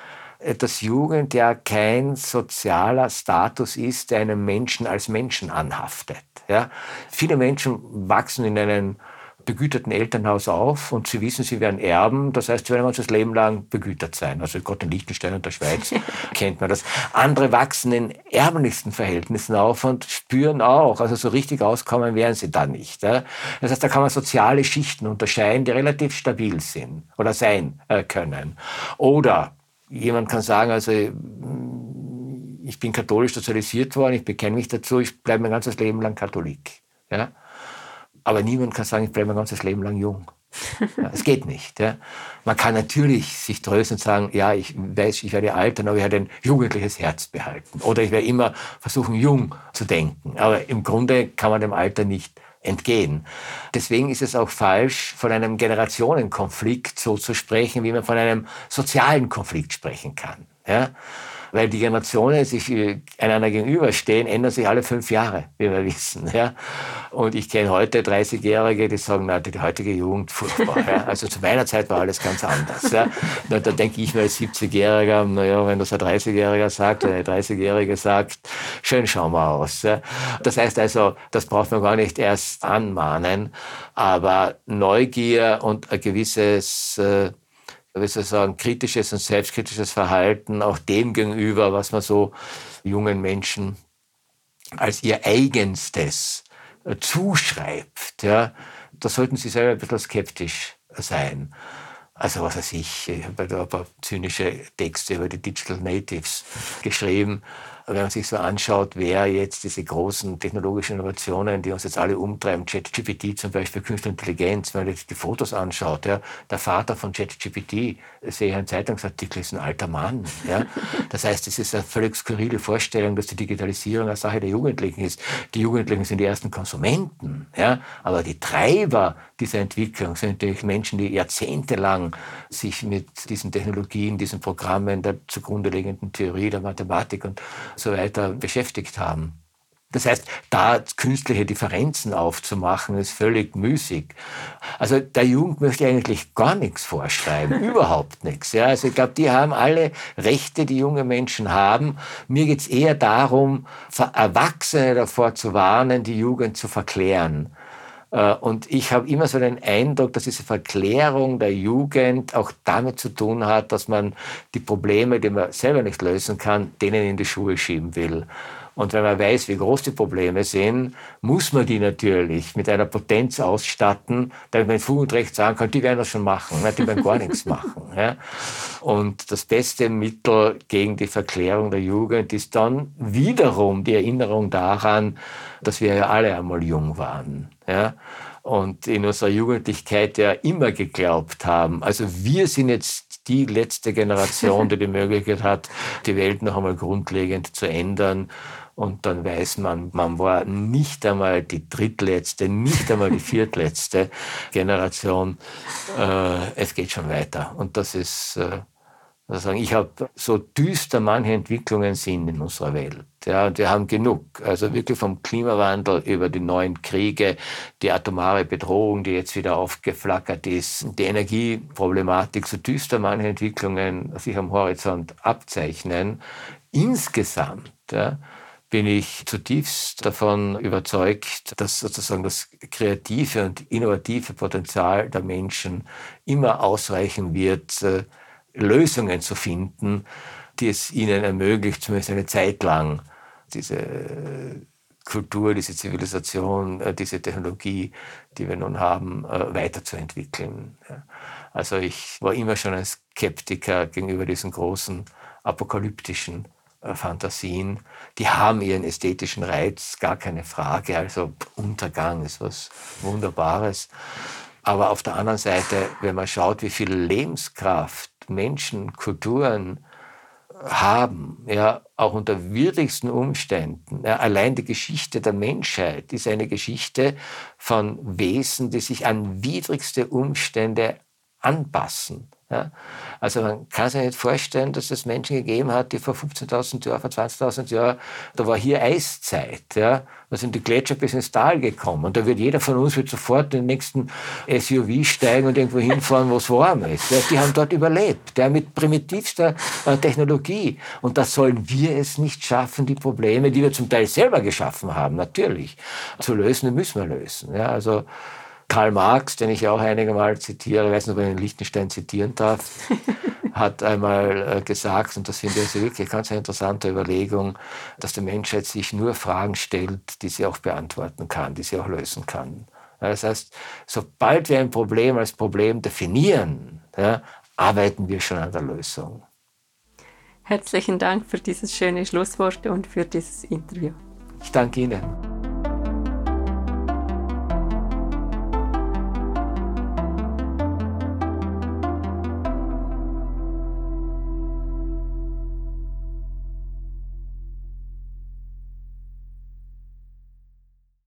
dass Jugend ja kein sozialer Status ist, der einem Menschen als Menschen anhaftet. Ja? Viele Menschen wachsen in einem begüterten Elternhaus auf und sie wissen, sie werden erben. Das heißt, sie werden das Leben lang begütert sein. Also Gott in Liechtenstein und der Schweiz (laughs) kennt man das. Andere wachsen in ärmlichsten Verhältnissen auf und spüren auch, also so richtig auskommen werden sie da nicht. Ja. Das heißt, da kann man soziale Schichten unterscheiden, die relativ stabil sind oder sein äh, können. Oder jemand kann sagen, also ich bin katholisch sozialisiert worden, ich bekenne mich dazu, ich bleibe mein ganzes Leben lang Katholik. Ja? Aber niemand kann sagen, ich bleibe mein ganzes Leben lang jung. Ja, es geht nicht. Ja. Man kann natürlich sich trösten und sagen, ja, ich weiß, ich werde altern, aber ich werde ein jugendliches Herz behalten. Oder ich werde immer versuchen, jung zu denken. Aber im Grunde kann man dem Alter nicht entgehen. Deswegen ist es auch falsch, von einem Generationenkonflikt so zu sprechen, wie man von einem sozialen Konflikt sprechen kann. Ja weil die Generationen sich äh, einander gegenüberstehen, ändern sich alle fünf Jahre, wie wir wissen. (laughs) Ja? Und ich kenne heute 30-Jährige, die sagen, na, die heutige Jugend, furchtbar. ja? (laughs) Also zu meiner Zeit war alles ganz anders. Ja? Da, da denke ich mir als 70-Jähriger, naja, wenn das ein 30-Jähriger sagt oder eine 30-Jährige sagt, schön schauen wir aus. Ja? Das heißt also, das braucht man gar nicht erst anmahnen, aber Neugier und ein gewisses äh, wie soll ich sagen, kritisches und selbstkritisches Verhalten auch dem gegenüber, was man so jungen Menschen als ihr eigenstes äh, zuschreibt. Ja, da sollten sie selber ein bisschen skeptisch sein. Also was weiß ich, ich habe da ein paar zynische Texte über die Digital Natives geschrieben wenn man sich so anschaut, wer jetzt diese großen technologischen Innovationen, die uns jetzt alle umtreiben, ChatGPT zum Beispiel, Künstliche Intelligenz, wenn man jetzt die Fotos anschaut, ja, der Vater von ChatGPT, sehe ich einen Zeitungsartikel, ist ein alter Mann. Ja. Das heißt, es ist eine völlig skurrile Vorstellung, dass die Digitalisierung eine Sache der Jugendlichen ist. Die Jugendlichen sind die ersten Konsumenten, ja, aber die Treiber dieser Entwicklung sind natürlich Menschen, die jahrzehntelang sich mit diesen Technologien, diesen Programmen der zugrunde liegenden Theorie der Mathematik und so weiter beschäftigt haben. Das heißt, da künstliche Differenzen aufzumachen, ist völlig müßig. Also der Jugend möchte eigentlich gar nichts vorschreiben, (laughs) überhaupt nichts. Ja, also ich glaube, die haben alle Rechte, die junge Menschen haben. Mir geht es eher darum, Erwachsene davor zu warnen, die Jugend zu verklären. Äh, und ich habe immer so den Eindruck, dass diese Verklärung der Jugend auch damit zu tun hat, dass man die Probleme, die man selber nicht lösen kann, denen in die Schuhe schieben will. Und wenn man weiß, wie groß die Probleme sind, muss man die natürlich mit einer Potenz ausstatten, damit man Fug und Recht sagen kann, die werden das schon machen, die werden gar nichts (laughs) machen. Ja. Und das beste Mittel gegen die Verklärung der Jugend ist dann wiederum die Erinnerung daran, dass wir ja alle einmal jung waren. Ja und in unserer Jugendlichkeit ja immer geglaubt haben. Also wir sind jetzt die letzte Generation, die die (laughs) Möglichkeit hat, die Welt noch einmal grundlegend zu ändern. Und dann weiß man, man war nicht einmal die drittletzte, nicht einmal die viertletzte (laughs) Generation. Äh, es geht schon weiter. Und das ist, äh, sagen, ich habe so düster manche Entwicklungen sind in unserer Welt. Ja, und wir haben genug. Also wirklich vom Klimawandel über die neuen Kriege, die atomare Bedrohung, die jetzt wieder aufgeflackert ist, die Energieproblematik, so düster manche Entwicklungen sich am Horizont abzeichnen. Insgesamt ja, bin ich zutiefst davon überzeugt, dass sozusagen das kreative und innovative Potenzial der Menschen immer ausreichen wird, äh, Lösungen zu finden, die es ihnen ermöglicht, zumindest eine Zeit lang diese Kultur, diese Zivilisation, äh, diese Technologie, die wir nun haben, äh, weiterzuentwickeln. Also ich war immer schon ein Skeptiker gegenüber diesen großen apokalyptischen äh, Fantasien, die haben ihren ästhetischen Reiz, gar keine Frage. Also Untergang ist was Wunderbares. Aber auf der anderen Seite, wenn man schaut, wie viel Lebenskraft Menschen, Kulturen haben, ja, auch unter widrigsten Umständen. Ja, allein die Geschichte der Menschheit ist eine Geschichte von Wesen, die sich an widrigste Umstände anpassen. Ja? Also man kann sich nicht vorstellen, dass es Menschen gegeben hat, die vor 15.000 Jahren, vor 20.000 Jahren, da war hier Eiszeit. Ja? Da sind die Gletscher bis ins Tal gekommen. Und da wird jeder von uns wird sofort in den nächsten SUV steigen und irgendwo hinfahren, wo es warm ist. Ja? Die haben dort überlebt, ja? mit primitivster äh, Technologie. Und da sollen wir es nicht schaffen, die Probleme, die wir zum Teil selber geschaffen haben, natürlich, zu lösen, die müssen wir lösen. Ja? Also Karl Marx, den ich auch einige Mal zitiere, ich weiß nicht, ob ich den Liechtenstein zitieren darf, (laughs) hat einmal äh, gesagt, und das finde ich also wirklich ganz eine interessante Überlegung, dass die Menschheit sich nur Fragen stellt, die sie auch beantworten kann, die sie auch lösen kann. Das heißt, sobald wir ein Problem als Problem definieren, ja, arbeiten wir schon an der Lösung. Herzlichen Dank für dieses schöne Schlusswort und für dieses Interview. Ich danke Ihnen.